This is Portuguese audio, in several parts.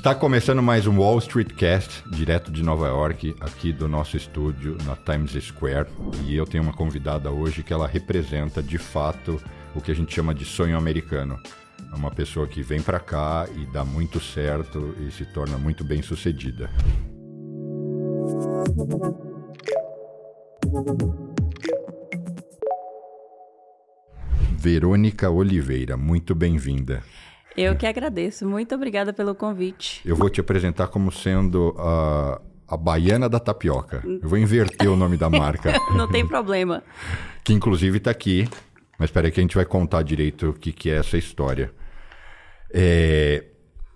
Está começando mais um Wall Street Cast, direto de Nova York, aqui do nosso estúdio na Times Square. E eu tenho uma convidada hoje que ela representa de fato o que a gente chama de sonho americano. É uma pessoa que vem para cá e dá muito certo e se torna muito bem sucedida. Verônica Oliveira, muito bem-vinda. Eu que agradeço. Muito obrigada pelo convite. Eu vou te apresentar como sendo a, a baiana da tapioca. Eu vou inverter o nome da marca. Não tem problema. Que inclusive está aqui. Mas espera aí que a gente vai contar direito o que, que é essa história. É,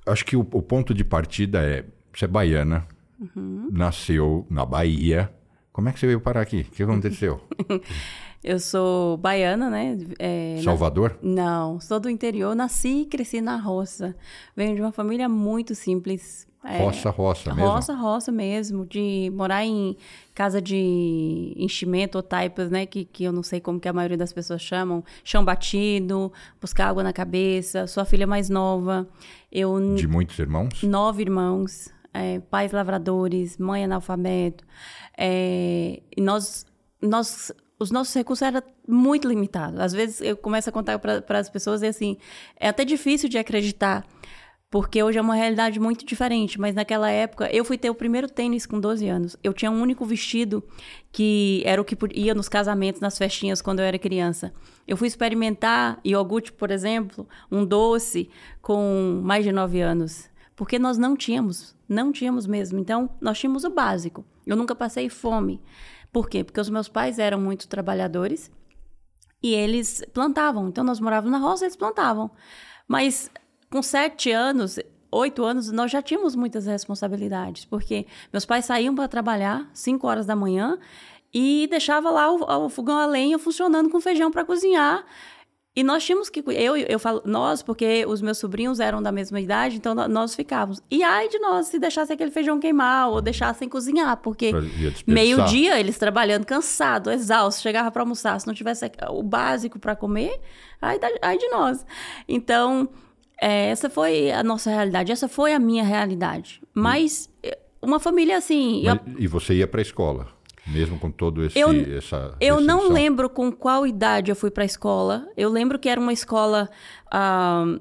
acho que o, o, ponto de partida é: você é baiana, uhum. nasceu na Bahia. Como é que você veio parar aqui? O que aconteceu? Eu sou baiana, né? É, Salvador? Não, sou do interior, nasci e cresci na roça. Venho de uma família muito simples. É, roça, roça mesmo? Roça, roça mesmo. De morar em casa de enchimento ou taipas, né? Que, que eu não sei como que a maioria das pessoas chamam. Chão batido, buscar água na cabeça. Sou a filha mais nova. Eu, de muitos irmãos? Nove irmãos. É, pais lavradores, mãe analfabeto. É, e nós, nós os nossos recursos eram muito limitados. Às vezes eu começo a contar para as pessoas e assim, é até difícil de acreditar, porque hoje é uma realidade muito diferente, mas naquela época eu fui ter o primeiro tênis com 12 anos. Eu tinha um único vestido que era o que ia nos casamentos, nas festinhas quando eu era criança. Eu fui experimentar iogurte, por exemplo, um doce com mais de 9 anos, porque nós não tínhamos, não tínhamos mesmo. Então, nós tínhamos o básico. Eu nunca passei fome. Por quê? Porque os meus pais eram muito trabalhadores e eles plantavam. Então, nós morávamos na roça, eles plantavam. Mas com sete anos, oito anos, nós já tínhamos muitas responsabilidades, porque meus pais saíam para trabalhar, cinco horas da manhã, e deixava lá o, o fogão a lenha funcionando com feijão para cozinhar. E nós tínhamos que. Eu, eu falo nós, porque os meus sobrinhos eram da mesma idade, então nós ficávamos. E ai de nós se deixasse aquele feijão queimar ou deixassem cozinhar, porque meio-dia eles trabalhando, cansado, exausto, chegava para almoçar. Se não tivesse o básico para comer, ai, ai de nós. Então, é, essa foi a nossa realidade, essa foi a minha realidade. Mas, uma família assim. Mas, eu... E você ia para a escola? Mesmo com todo esse eu, essa Eu não lembro com qual idade eu fui para a escola. Eu lembro que era uma escola uh,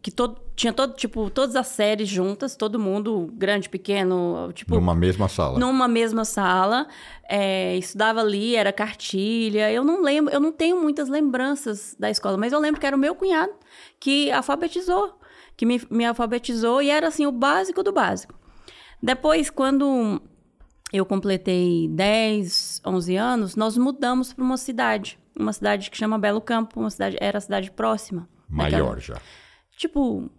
que todo, tinha todo tipo todas as séries juntas, todo mundo grande, pequeno, tipo numa mesma sala. Numa mesma sala, é, estudava ali, era cartilha. Eu não lembro, eu não tenho muitas lembranças da escola, mas eu lembro que era o meu cunhado que alfabetizou, que me, me alfabetizou e era assim o básico do básico. Depois, quando eu completei 10, 11 anos, nós mudamos para uma cidade. Uma cidade que chama Belo Campo, uma cidade, era a cidade próxima. Maior já. Tipo,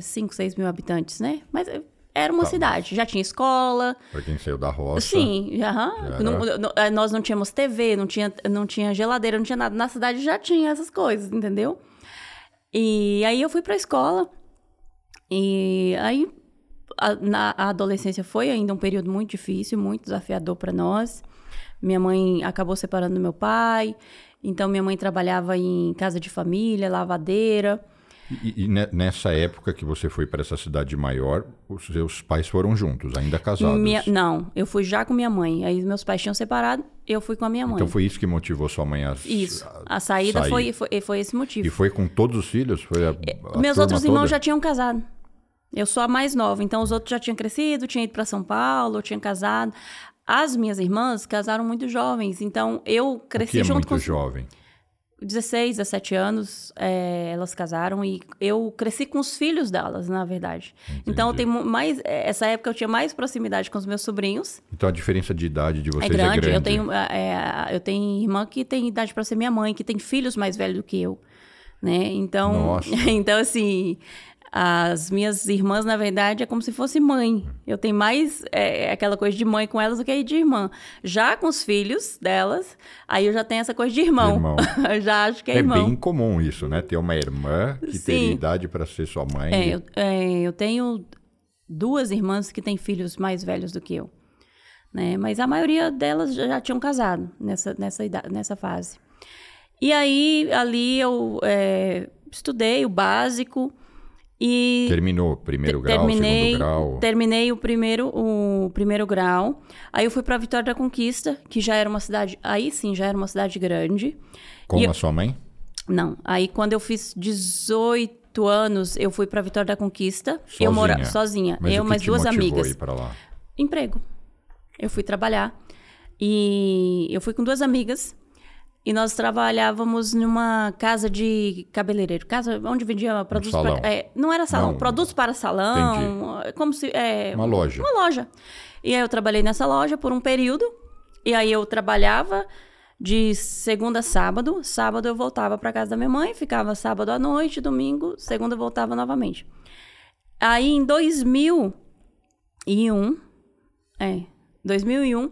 5, é, 6 mil habitantes, né? Mas é, era uma tá, cidade, já tinha escola. Para quem saiu da roça. Sim, aham. Não, não, é, nós não tínhamos TV, não tinha, não tinha geladeira, não tinha nada. Na cidade já tinha essas coisas, entendeu? E aí eu fui para a escola. E aí a, na, a adolescência foi ainda um período muito difícil, muito desafiador para nós. Minha mãe acabou separando do meu pai, então minha mãe trabalhava em casa de família, lavadeira. E, e nessa época que você foi para essa cidade maior, os seus pais foram juntos, ainda casados? Minha, não, eu fui já com minha mãe. Aí meus pais tinham separado, eu fui com a minha mãe. Então foi isso que motivou sua mãe a Isso, a saída foi, foi, foi, esse motivo. E foi com todos os filhos? Foi a, a meus outros irmãos toda? já tinham casado. Eu sou a mais nova, então os outros já tinham crescido, tinham ido para São Paulo, tinham casado. As minhas irmãs casaram muito jovens, então eu cresci o que é junto muito com jovem. 16, 17 anos, é, elas casaram e eu cresci com os filhos delas, na verdade. Entendi. Então eu tenho mais é, essa época eu tinha mais proximidade com os meus sobrinhos. Então a diferença de idade de vocês é grande. É grande. Eu tenho é, é, eu tenho irmã que tem idade para ser minha mãe, que tem filhos mais velhos do que eu, né? Então, Nossa. então assim, as minhas irmãs, na verdade, é como se fosse mãe. Eu tenho mais é, aquela coisa de mãe com elas do que de irmã. Já com os filhos delas, aí eu já tenho essa coisa de irmão. irmão. já acho que é, é irmão. É bem comum isso, né? Ter uma irmã que Sim. tem idade para ser sua mãe. É, eu, é, eu tenho duas irmãs que têm filhos mais velhos do que eu. Né? Mas a maioria delas já, já tinham casado nessa, nessa, idade, nessa fase. E aí, ali eu é, estudei o básico E Terminou primeiro te- grau, terminei, segundo grau. terminei o primeiro, o primeiro grau. Aí eu fui para Vitória da Conquista, que já era uma cidade, aí sim, já era uma cidade grande. Com E a sua mãe? Não, aí quando eu fiz 18 anos, eu fui para Vitória da Conquista. Eu Sozinha? morava sozinha, Mas eu o mais duas amigas. ir pra lá? Emprego. Eu fui trabalhar e eu fui com duas amigas e nós trabalhávamos numa casa de cabeleireiro, casa onde vendia produtos salão. para é, não era salão, Não. produtos para salão, como se é Uma loja. uma loja. E aí eu trabalhei nessa loja por um período e aí eu trabalhava de segunda a sábado, sábado eu voltava para casa da minha mãe, ficava sábado à noite, domingo, segunda eu voltava novamente. Aí em 2001, é, 2001,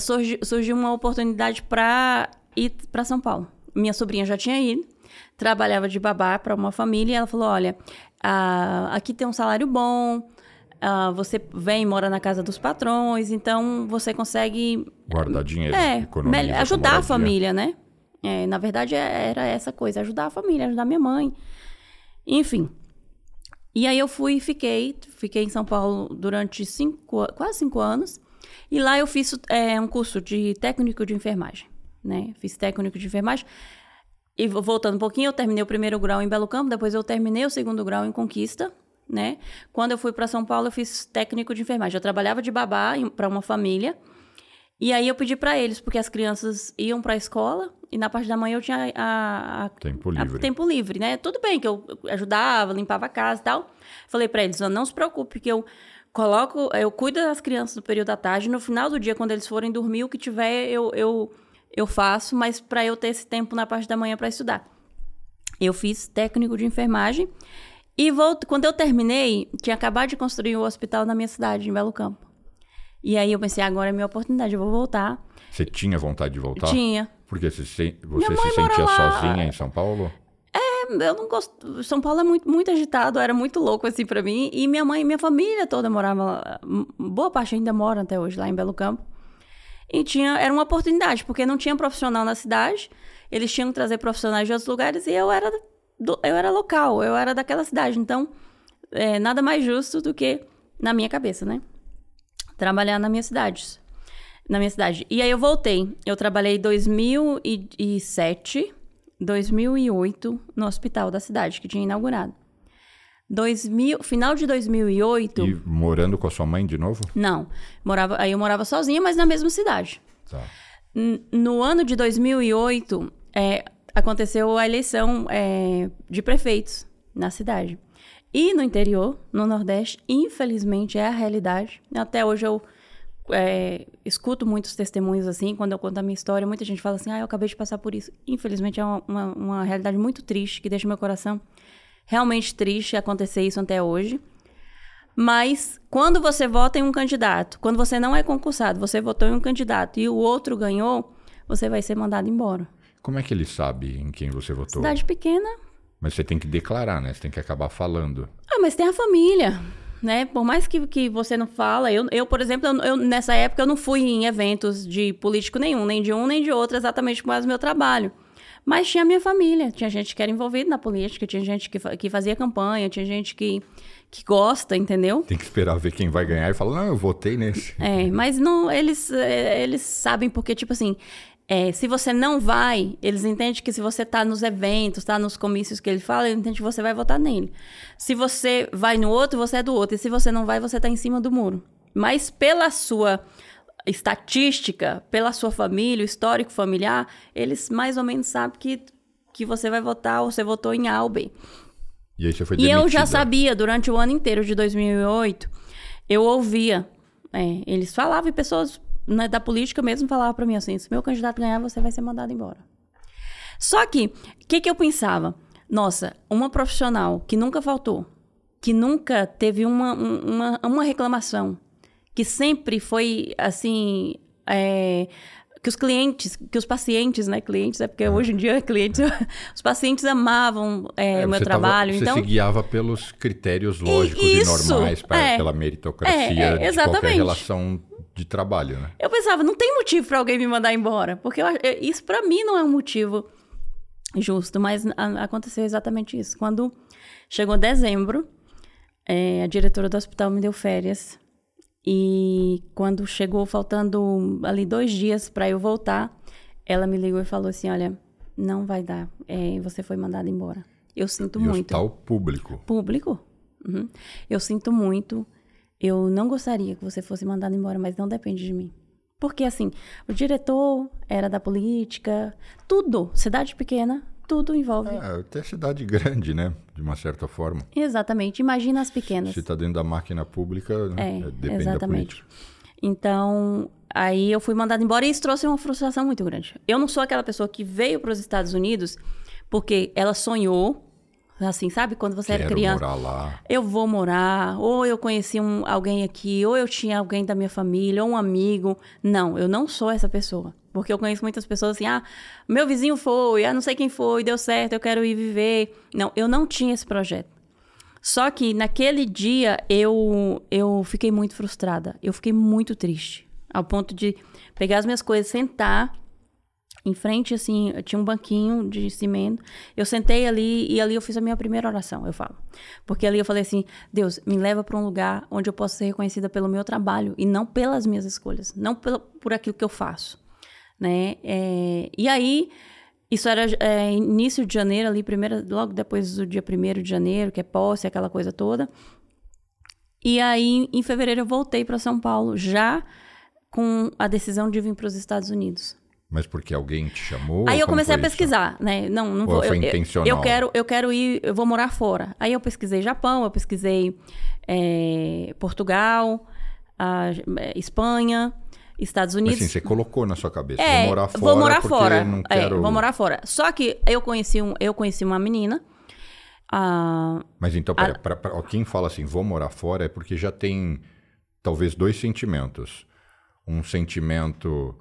surgiu, surgiu uma oportunidade para ir para São Paulo. Minha sobrinha já tinha ido, trabalhava de babá para uma família e ela falou: Olha, ah, aqui tem um salário bom, ah, você vem e mora na casa dos patrões, então você consegue Guardar dinheiro. é, ajudar a família, né? É, na verdade, é- era essa coisa, ajudar a família, ajudar minha mãe. Enfim. E aí eu fui e fiquei, fiquei em São Paulo durante cinco, quase cinco anos. E lá eu fiz é, um curso de técnico de enfermagem, né? Fiz técnico de enfermagem. E vo- voltando um pouquinho, eu terminei o primeiro grau em Belo Campo, depois eu terminei o segundo grau em Conquista, né? Quando eu fui para São Paulo, eu fiz técnico de enfermagem. Eu trabalhava de babá para uma família. E aí eu pedi para eles, porque as crianças iam para a escola e na parte da manhã eu tinha a, a- Tempo a- livre. tempo livre, né? Tudo bem que eu ajudava, limpava a casa e tal. Falei para eles, "Ó, não se preocupe, que eu coloco, eu cuido das crianças no período da tarde, no final do dia, quando eles forem dormir, o que tiver eu, eu, eu faço, mas para eu ter esse tempo na parte da manhã para estudar. Eu fiz técnico de enfermagem e volto, quando eu terminei, tinha acabado de construir o hospital na minha cidade, em Belo Campo. E aí eu pensei, agora é minha oportunidade, eu vou voltar. Você tinha vontade de voltar? Tinha. Porque você, se, você se sentia sozinha em São Paulo? Eu não gosto. São Paulo é muito, muito agitado, era muito louco assim pra mim. E minha mãe, minha família toda morava lá. Boa parte ainda mora até hoje lá em Belo Campo. E tinha, era uma oportunidade, porque não tinha profissional na cidade. Eles tinham que trazer profissionais de outros lugares e eu era, do- eu era local, eu era daquela cidade. Então, é, nada mais justo do que na minha cabeça, né? Trabalhar na minha cidade. Na minha cidade. E aí eu voltei. Eu trabalhei em 2007, 2008 no hospital da cidade, que tinha inaugurado. 2000, final de 2008, E morando com a sua mãe de novo? não. Morava, aí eu morava sozinha, mas na mesma cidade. Tá. No ano de 2008, é, aconteceu a eleição é, de prefeitos na cidade. E no interior, no Nordeste, infelizmente é a realidade. Até hoje eu é, escuto muitos testemunhos assim, quando eu conto a minha história, muita gente fala assim: ah, eu acabei de passar por isso. Infelizmente é uma, uma, uma realidade muito triste, que deixa meu coração realmente triste acontecer isso até hoje. Mas quando você vota em um candidato, quando você não é concursado, você votou em um candidato e o outro ganhou, você vai ser mandado embora. Como é que ele sabe em quem você votou? Cidade pequena. Mas você tem que declarar, né? Você tem que acabar falando. Ah, mas tem a família, né? Por mais que, que você não fala, eu, eu por exemplo, eu, eu, nessa época eu não fui em eventos de político nenhum, nem de um nem de outro, exatamente por causa do meu trabalho. Mas tinha a minha família, tinha gente que era envolvida na política, tinha gente que, que fazia campanha, tinha gente que, que gosta, entendeu? Tem que esperar ver quem vai ganhar e falar, não, eu votei nesse. É, mas não, eles, é, eles sabem porque, tipo assim, é, se você não vai, eles entendem que se você tá nos eventos, tá nos comícios que ele fala, eles entendem que você vai votar nele. Se você vai no outro, você é do outro. E se você não vai, você tá em cima do muro. Mas pela sua estatística, pela sua família, o histórico familiar, eles mais ou menos sabem que, que você vai votar ou você votou em A ou B. E aí você foi E eu já sabia, durante o ano inteiro de 2008, eu ouvia, é, eles falavam e pessoas né, da política mesmo falavam para mim assim, se meu candidato ganhar, você vai ser mandado embora. Só que, o que, que eu pensava? Nossa, uma profissional que nunca faltou, que nunca teve uma, um- uma, uma reclamação, que sempre foi, assim, é, que os clientes, que os pacientes, né, clientes, é porque hoje em dia clientes, os pacientes amavam é, É, o meu tava- trabalho, você então... se guiava pelos critérios lógicos e, isso, normais, pra, é. pela meritocracia É, é, de qualquer relação de trabalho, né? Eu pensava, não tem motivo para alguém me mandar embora, porque eu eu- isso para mim não é um motivo justo, mas a- aconteceu exatamente isso. Quando Chegou dezembro, é, a diretora do hospital me deu férias. E quando chegou, faltando ali dois dias para eu voltar, ela me ligou e falou assim: Olha, não vai dar, é, você foi mandada embora. Eu sinto e muito. Hospital público. Público. Uhum. Eu sinto muito. Eu não gostaria que você fosse mandado embora, mas não depende de mim. Porque, assim, o diretor era da política, tudo, cidade pequena, tudo envolve. É, até cidade grande, né? De uma certa forma. Exatamente. Imagina as pequenas. Se está dentro da máquina pública, né? é, depende exatamente. da política. Então, aí eu fui mandada embora e isso trouxe uma frustração muito grande. Eu não sou aquela pessoa que veio para os Estados Unidos porque ela sonhou Assim, sabe? Quando você Quero era criança. morar lá. Eu vou morar, ou eu conheci um, alguém aqui, ou eu tinha alguém da minha família, ou um amigo. Não, eu não sou essa pessoa. Porque eu conheço muitas pessoas assim, ah, meu vizinho foi, ah, não sei quem foi, deu certo, eu quero ir viver. Não, eu não tinha esse projeto. Só que naquele dia eu, eu fiquei muito frustrada. Eu fiquei muito triste. Ao ponto de pegar as minhas coisas, sentar em frente, assim, tinha um banquinho de cimento. Eu sentei ali e ali eu fiz a minha primeira oração, eu falo. Porque ali eu falei assim: Deus, me leva para um lugar onde eu possa ser reconhecida pelo meu trabalho e não pelas minhas escolhas, não pelo, por aquilo que eu faço. Né? É, e aí, isso era é, início de janeiro, ali, primeira, logo depois do dia 1 de janeiro, que é posse, aquela coisa toda. E aí, em fevereiro, eu voltei para São Paulo, já com a decisão de vir para os Estados Unidos. Mas porque alguém te chamou? Aí eu comecei a pesquisar, né? Não, não Ou vou. foi eu, intencional? Eu quero, eu quero ir, eu vou morar fora. Aí eu pesquisei Japão, eu pesquisei é, Portugal, a, é, Espanha, Estados Mas Unidos. assim, você colocou na sua cabeça. É, vou morar fora. vou morar fora. Não É, quero... vou morar fora. Só que eu conheci, um, eu conheci uma menina. ah, Mas então, pra- ó, quem fala assim, vou morar fora, é porque já tem talvez dois sentimentos. Um sentimento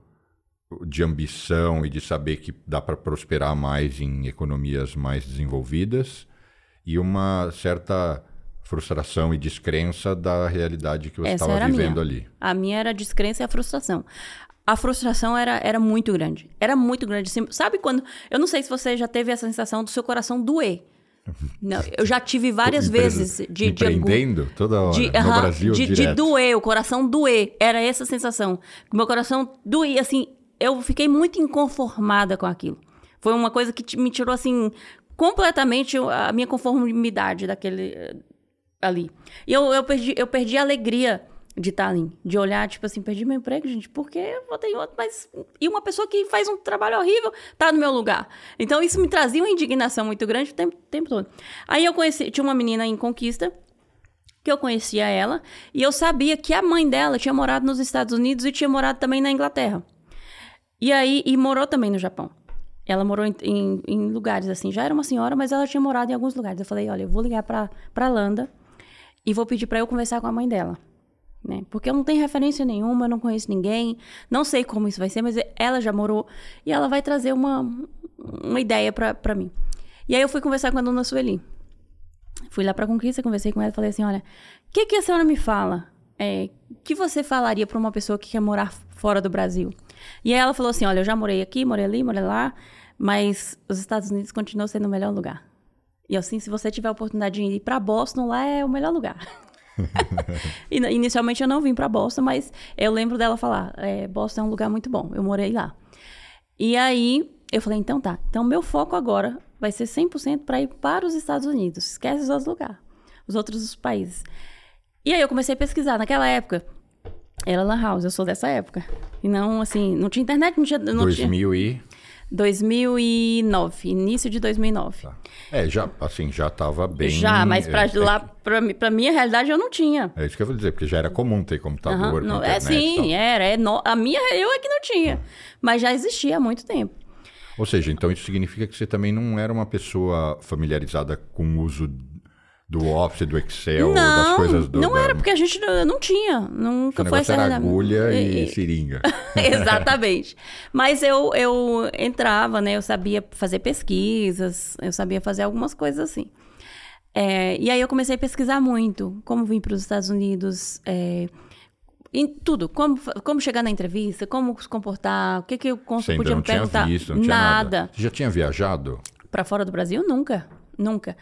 de ambição e de saber que dá para prosperar mais em economias mais desenvolvidas e uma certa frustração e descrença da realidade que você estava vivendo minha. ali. A minha era a descrença e a frustração. A frustração era, era muito grande. Era muito grande. Sabe quando. Eu não sei se você já teve essa sensação do seu coração doer. Não, eu já tive várias Empresa- vezes de, de, toda hora de, no Brasil de, de doer, o coração doer. Era essa sensação. Meu coração doía, assim, eu fiquei muito inconformada com aquilo. Foi uma coisa que me tirou, assim, completamente a minha conformidade daquele eh, ali. E eu, eu, perdi, eu perdi a alegria de estar ali, de olhar, tipo assim, perdi meu emprego, gente, porque eu vou ter outro, mas... E uma pessoa que faz um trabalho horrível tá no meu lugar. Então, isso me trazia uma indignação muito grande o tempo, tempo todo. Aí eu conheci, tinha uma menina em Conquista, que eu conhecia ela, e eu sabia que a mãe dela tinha morado nos Estados Unidos e tinha morado também na Inglaterra. E aí, e morou também no Japão. Ela morou em, em- em lugares assim, já era uma senhora, mas ela tinha morado em alguns lugares. Eu falei, olha, eu vou ligar pra, pra Landa e vou pedir pra eu conversar com a mãe dela. Né? Porque eu não tenho referência nenhuma, eu não conheço ninguém, não sei como isso vai ser, mas ela já morou e ela vai trazer uma, uma ideia pra mim. E aí eu fui conversar com a dona Sueli. Fui lá pra Conquista, conversei com ela e falei assim: olha, o que, que a senhora me fala? É, que você falaria pra uma pessoa que quer morar fora do Brasil? E aí ela falou assim: olha, eu já morei aqui, morei ali, morei lá, mas os Estados Unidos continuam sendo o melhor lugar. E assim, se você tiver a oportunidade de ir pra Boston, lá é o melhor lugar. E, Inicialmente eu não vim pra Boston, mas eu lembro dela falar: é, Boston é um lugar muito bom, eu morei lá. E aí eu falei: então tá, então meu foco agora vai ser 100% para ir para os Estados Unidos. Esquece os outros lugares, os outros países. E aí eu comecei a pesquisar. Naquela época, era Lan House, eu sou dessa época. E não, assim, não tinha internet, não tinha. Não tinha 2000 e... 2009, início de 2009. Tá. É, já, assim, já estava bem... Já, mas pra, é, é lá, pra, mi- pra minha realidade, eu não tinha. É isso que eu vou dizer, porque já era comum ter computador com não- internet é e tal. sim, era. É no- a minha, eu é que não tinha. Mas já existia há muito tempo. Ou seja, então isso significa que você também não era uma pessoa familiarizada com o uso do Office, do Excel, das não, coisas do... não da- era, porque a gente não, tinha. Nunca foi essa era agulha e, e- seringa. Exatamente. Mas eu, eu entrava, né? Eu sabia fazer pesquisas, eu sabia fazer algumas coisas assim. É, e aí eu comecei a pesquisar muito, como vir para os Estados Unidos, é, em tudo, como, como chegar na entrevista, como se comportar, o que, que o cônsul podia não me tinha perguntar. visto, não tinha nada. nada. Você já tinha viajado? Para fora do Brasil, nunca. Nunca.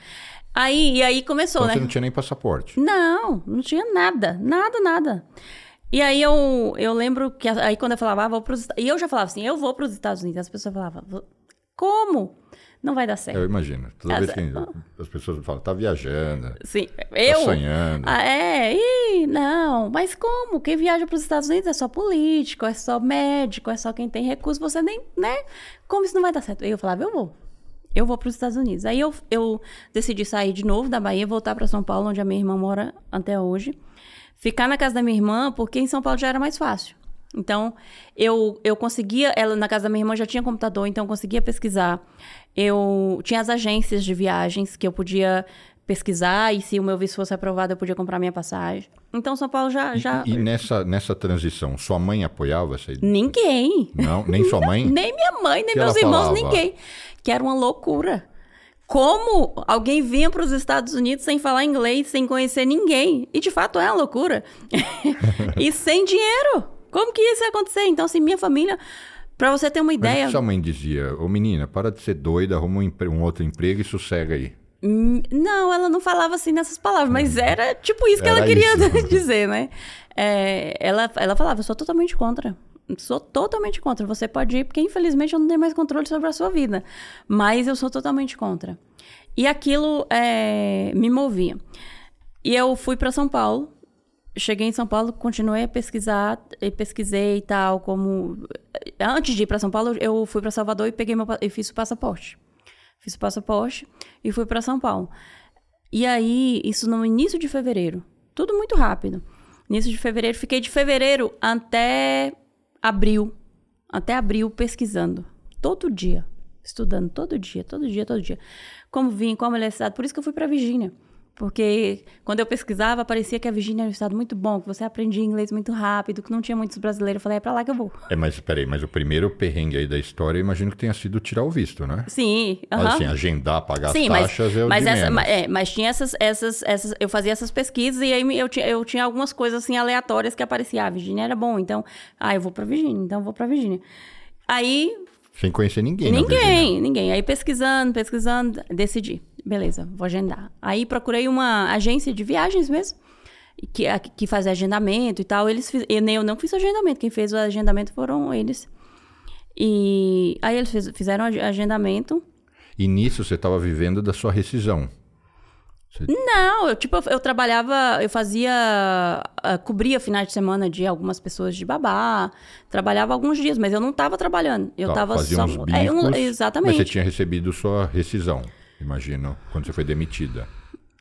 Aí, e aí começou, Então né? você não tinha nem passaporte. Não, não tinha nada, nada, nada. E aí eu, eu lembro que aí quando eu falava, ah, vou pros Estados E eu já falava assim, eu vou para os Estados Unidos. As pessoas falavam, "Vo- como? Não vai dar certo. Eu imagino. Toda As- vez que as pessoas falam, tá viajando, Sim, tá eu. sonhando. Ah, é, ih, não, mas como? Quem viaja para os Estados Unidos é só político, é só médico, é só quem tem recurso, você nem, né? Como isso não vai dar certo? Aí eu falava, eu vou. Eu vou para os Estados Unidos. Aí eu, eu decidi sair de novo da Bahia, voltar para São Paulo, onde a minha irmã mora até hoje. Ficar na casa da minha irmã, porque em São Paulo já era mais fácil. Então, eu, eu conseguia, ela na casa da minha irmã já tinha computador, então eu conseguia pesquisar. Eu tinha as agências de viagens que eu podia pesquisar e se o meu visto fosse aprovado, eu podia comprar minha passagem. Então, São Paulo já. já... E nessa, nessa transição, sua mãe apoiava essa ideia? Ninguém. Não? Nem sua mãe? Nem minha mãe, nem Que meus irmãos, falava? ninguém. Que era uma loucura. Como alguém vinha para os Estados Unidos sem falar inglês, sem conhecer ninguém? E de fato é uma loucura. e sem dinheiro. Como que isso ia acontecer? Então, assim, minha família, para você ter uma Mas ideia. que sua mãe dizia? Ô menina, para de ser doida, arruma um, um outro emprego e sossega aí. Não, ela não falava assim nessas palavras, mas era tipo isso que Era ela queria isso. dizer, né? É, ela, ela falava, eu sou totalmente contra. Sou totalmente contra. Você pode ir, porque infelizmente eu não tenho mais controle sobre a sua vida. Mas eu sou totalmente contra. E aquilo é, me movia. E eu fui para São Paulo. Cheguei em São Paulo, continuei a pesquisar, e pesquisei e tal, como... Antes de ir para São Paulo, eu fui para Salvador e peguei meu, e fiz o passaporte. Fiz passaporte e fui para São Paulo. E aí, isso no início de fevereiro. Tudo muito rápido. Início de fevereiro. Fiquei de fevereiro até abril. Até abril pesquisando. Todo dia. Estudando todo dia, todo dia, todo dia. Como vim, qual a melhor cidade. Por isso que eu fui para Virgínia. Porque quando eu pesquisava, parecia que a Virgínia era um estado muito bom, que você aprendia inglês muito rápido, que não tinha muitos brasileiros. Eu falei, é pra lá que eu vou. É, mas peraí, mas o primeiro perrengue aí da história, eu imagino que tenha sido tirar o visto, né? Sim, Mas, aham. Assim, agendar, pagar Sim, as mas, taxas é o mas, essa, menos. é, mas tinha essas, essas, essas. Eu fazia essas pesquisas e aí eu tinha, eu tinha algumas coisas assim aleatórias que apareciam. Ah, a Virgínia era bom, então. Ah, eu vou pra Virgínia, então eu vou pra Virgínia. Aí, Sem conhecer ninguém. ninguém, ninguém. Aí pesquisando, pesquisando, decidi. Beleza, vou agendar. Aí procurei uma agência de viagens mesmo. Que, que fazia agendamento e tal. Eles fiz, eu, nem- eu não fiz o agendamento. Quem fez o agendamento foram eles. E aí eles fiz- fizeram agendamento. E nisso você estava vivendo da sua rescisão. Você- Não, eu tipo, eu, eu trabalhava, eu fazia, ah, cobria finais de semana de algumas pessoas de babá, trabalhava alguns dias, mas eu não estava trabalhando, eu tá, estava fazia só... uns bicos, é, um- Mas exatamente. você tinha recebido sua rescisão, imagino, quando você foi demitida.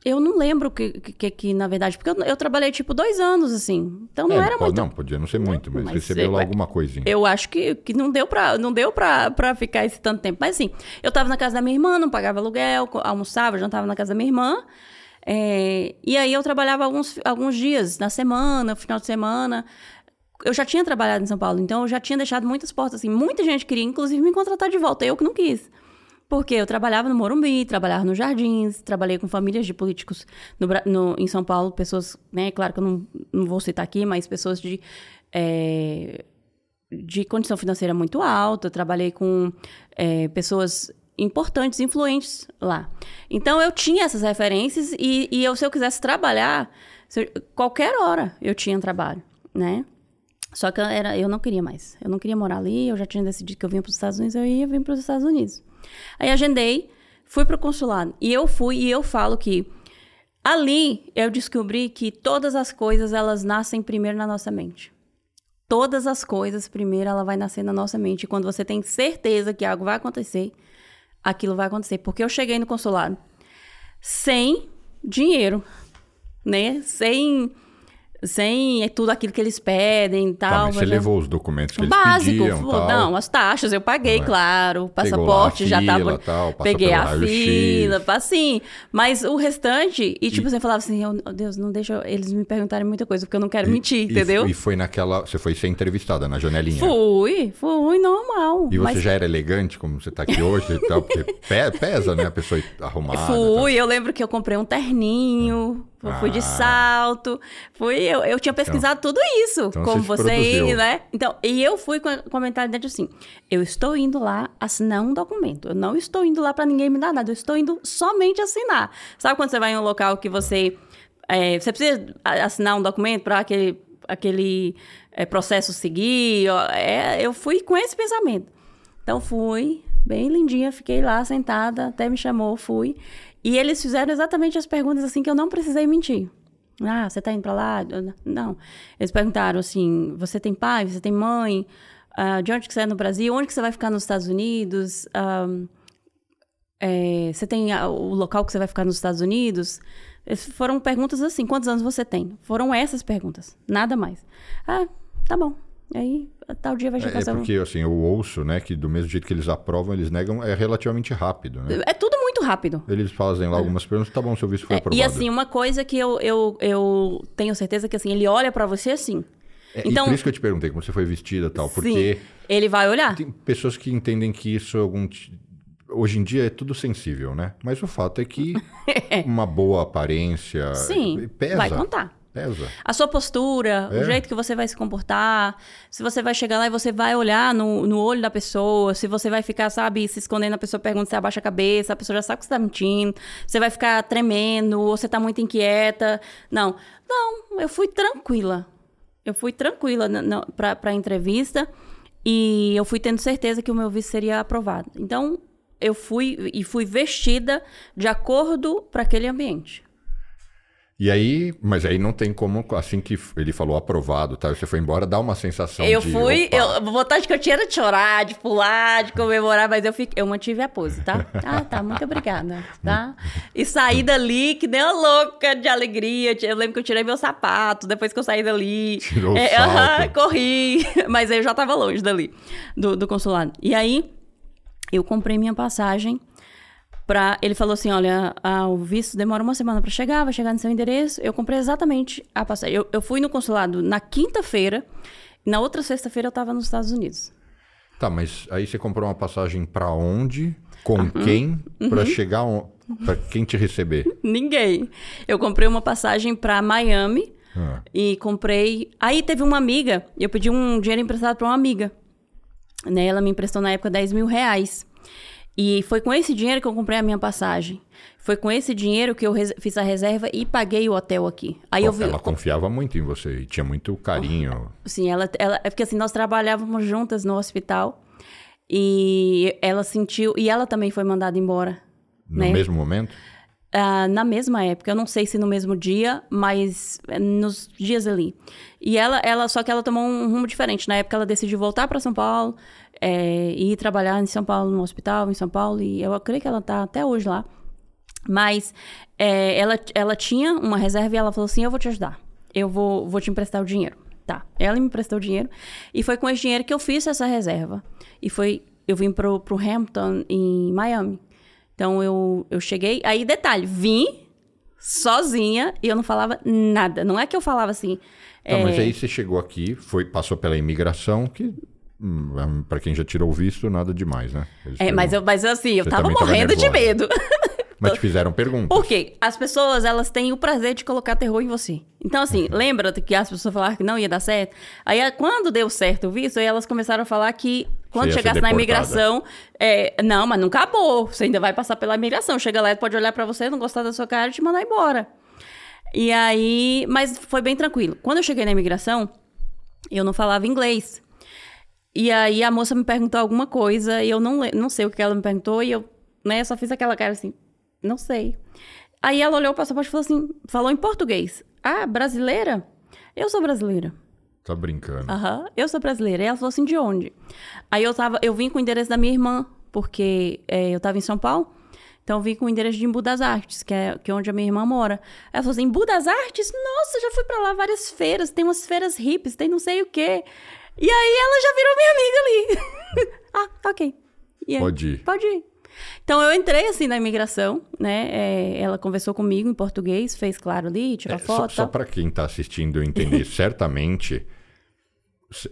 Eu não lembro que, que, que, na verdade, porque eu, eu trabalhei tipo dois anos, assim, então não É, era pode- muito... Não, podia não ser muito, mas, Mas recebeu lá alguma coisinha. Eu acho que, que não deu, pra, não deu pra, pra ficar esse tanto tempo. Mas assim, eu tava na casa da minha irmã, não pagava aluguel, almoçava, jantava na casa da minha irmã. é, e aí eu trabalhava alguns, alguns dias na semana, final de semana. Eu já tinha trabalhado em São Paulo, então eu já tinha deixado muitas portas assim. Muita gente queria, inclusive, me contratar de volta. Eu que não quis. Porque eu trabalhava no Morumbi, trabalhava nos Jardins, trabalhei com famílias de políticos no, no- em São Paulo, pessoas, né, claro que eu não, não vou citar aqui, mas pessoas de, é, de condição financeira muito alta, trabalhei com é, pessoas importantes, influentes lá. Então eu tinha essas referências e, e eu, se eu quisesse trabalhar, qualquer hora eu tinha trabalho, né? Só que eu, era, eu não queria mais. Eu não queria morar ali, eu já tinha decidido que eu vinha para os Estados Unidos, eu ia vir para os Estados Unidos. Aí agendei, fui para o consulado. E eu fui e eu falo que ali eu descobri que todas as coisas elas nascem primeiro na nossa mente. Todas as coisas primeiro ela vai nascer na nossa mente. E quando você tem certeza que algo vai acontecer, aquilo vai acontecer. Porque eu cheguei no consulado sem dinheiro, né? Sem sem é tudo aquilo que eles pedem e Tá, tal. mas você eu- levou os documentos que eles básico. pediam, tal. Não, as taxas eu paguei, é? claro. O passaporte já fila, tava. tal, peguei a fila, assim. Mas o restante, e tipo, você falava assim, oh, Deus, não deixa eles me perguntarem muita coisa, porque eu não quero mentir, E- entendeu? E foi naquela. Você foi ser entrevistada na janelinha. Fui, fui normal. E você mas já era elegante, como você tá aqui hoje e tal, porque pe- pesa, né? A pessoa arrumada. Fui, eu lembro que eu comprei um terninho, Eu fui de salto, fui, eu, eu tinha pesquisado tudo isso, então como você ir, né? Então, e eu fui com a, com a mentalidade assim: eu estou indo lá assinar um documento. Eu não estou indo lá para ninguém me dar nada, eu estou indo somente assinar. Sabe quando você vai em um local que você. é, você precisa assinar um documento para aquele, aquele é, processo seguir? é, eu fui com esse pensamento. Então fui, bem lindinha, fiquei lá sentada, até me chamou, fui. E eles fizeram exatamente as perguntas assim que eu não precisei mentir. Ah, você tá indo pra lá? Não. Eles perguntaram assim: você tem pai, você tem mãe? Ah, de onde que você é no Brasil? Onde que você vai ficar nos Estados Unidos? Ah, é, você tem ah, o local que você vai ficar nos Estados Unidos? Foram perguntas assim: quantos anos você tem? Foram essas perguntas, nada mais. Ah, tá bom. Aí, tal dia vai É, chegar é seu- porque, assim, eu ouço, né, que do mesmo jeito que eles aprovam, eles negam, é relativamente rápido, né? É tudo muito rápido. Eles fazem lá algumas perguntas, tá bom, seu visto foi É, aprovado. e assim, uma coisa que eu, eu, eu tenho certeza que assim, ele olha pra você assim. É, então, por isso que eu te perguntei como você foi vestida e tal, porque sim, ele vai olhar. tem pessoas que entendem que isso é algum... Hoje em dia é tudo sensível, né? Mas o fato é que uma boa aparência Sim, pesa. vai contar. Pesa. A sua postura, É. o jeito que você vai se comportar, se você vai chegar lá e você vai olhar no, no olho da pessoa, se você vai ficar, sabe, se escondendo, a pessoa pergunta, você abaixa a cabeça, a pessoa já sabe que você tá mentindo, você vai ficar tremendo, ou você tá muito inquieta. Não, não, eu fui tranquila. Eu fui tranquila pra, pra entrevista e eu fui tendo certeza que o meu visto seria aprovado. Então, eu fui e fui vestida de acordo para aquele ambiente. E aí, mas aí não tem como, assim que ele falou aprovado, tá? Você foi embora, dá uma sensação Eu de... fui, opa, eu, vontade que eu tinha era de chorar, de pular, de comemorar, mas eu, fiquei, eu mantive a pose, tá? Ah, tá, muito obrigada, tá? E saí dali que nem uma louca de alegria. Eu lembro que eu tirei meu sapato depois que eu saí dali. Tirou o É, salto. aham, corri, mas aí eu já tava longe dali, do, do consulado. E aí, eu comprei minha passagem Pra, ele falou assim: olha, ah, o visto demora uma semana para chegar, vai chegar no seu endereço. Eu comprei exatamente a passagem. Eu, eu fui no consulado na quinta-feira, na outra sexta-feira eu tava nos Estados Unidos. Tá, mas aí você comprou uma passagem pra onde? Com Uhum. quem? Pra chegar... On... Pra quem te receber? Ninguém. Eu comprei uma passagem para Miami Ah. e comprei. Aí teve uma amiga, eu pedi um dinheiro emprestado para uma amiga. Né? Ela me emprestou na época 10 mil reais. E foi com esse dinheiro que eu comprei a minha passagem. Foi com esse dinheiro que eu fiz a reserva e paguei o hotel aqui. Aí eu vi. Ela confiava muito em você e tinha muito carinho. Sim, ela, ela. É porque assim, nós trabalhávamos juntas no hospital. E ela sentiu. E ela também foi mandada embora. No né? mesmo momento? Ah, na mesma época, eu não sei se no mesmo dia, mas eh, nos dias ali. E ela, ela só que ela tomou um rumo diferente. Na época, ela decidiu voltar para São Paulo eh, e ir trabalhar em São Paulo, no hospital em São Paulo. E eu creio que ela tá até hoje lá. Mas eh, ela, ela tinha uma reserva e ela falou assim: Eu vou te ajudar. Eu vou, vou te emprestar o dinheiro. Tá. Ela me emprestou o dinheiro. E foi com esse dinheiro que eu fiz essa reserva. E foi. Eu vim pro, pro Hampton, em Miami. Então eu, eu cheguei. Aí, detalhe, vim sozinha e eu não falava nada. Não é que eu falava assim. Tá, é, mas aí você chegou aqui, foi, passou pela imigração, que hum, pra quem já tirou o visto, nada demais, né? Eles é, mas, eu, mas assim, eu tava também tava morrendo de medo. Mas te fizeram perguntas. Por quê? As pessoas, elas têm o prazer de colocar terror em você. Então, assim, Uhum. lembra que as pessoas falaram que não ia dar certo? Aí, quando deu certo o visto, aí elas começaram a falar que quando chegasse na imigração, é, não, mas não acabou. Você ainda vai passar pela imigração. Chega lá, ele pode olhar pra você, não gostar da sua cara e te mandar embora. E aí, mas foi bem tranquilo. Quando eu cheguei na imigração, eu não falava inglês. E aí a moça me perguntou alguma coisa e eu não, não sei o que ela me perguntou e eu, né, só fiz aquela cara assim, não sei. Aí ela olhou o passaporte e falou assim, falou em português. Ah, brasileira? Eu sou brasileira. Tá brincando. Aham, eu sou brasileira. E ela falou assim, de onde? Aí eu tava, eu vim com o endereço da minha irmã, porque é, eu tava em São Paulo. Então eu vim com o endereço de Embu das Artes, que é, que é onde a minha irmã mora. Ela falou assim, Embu das Artes? Nossa, já fui pra lá várias feiras, tem umas feiras hippies, tem não sei o quê. E aí ela já virou minha amiga ali. ah, ok. Aí, Pode ir. Pode ir. Então eu entrei assim na imigração, né? é, ela conversou comigo em português, fez claro ali, tirou É, só, foto. só tal. para quem tá assistindo entender, certamente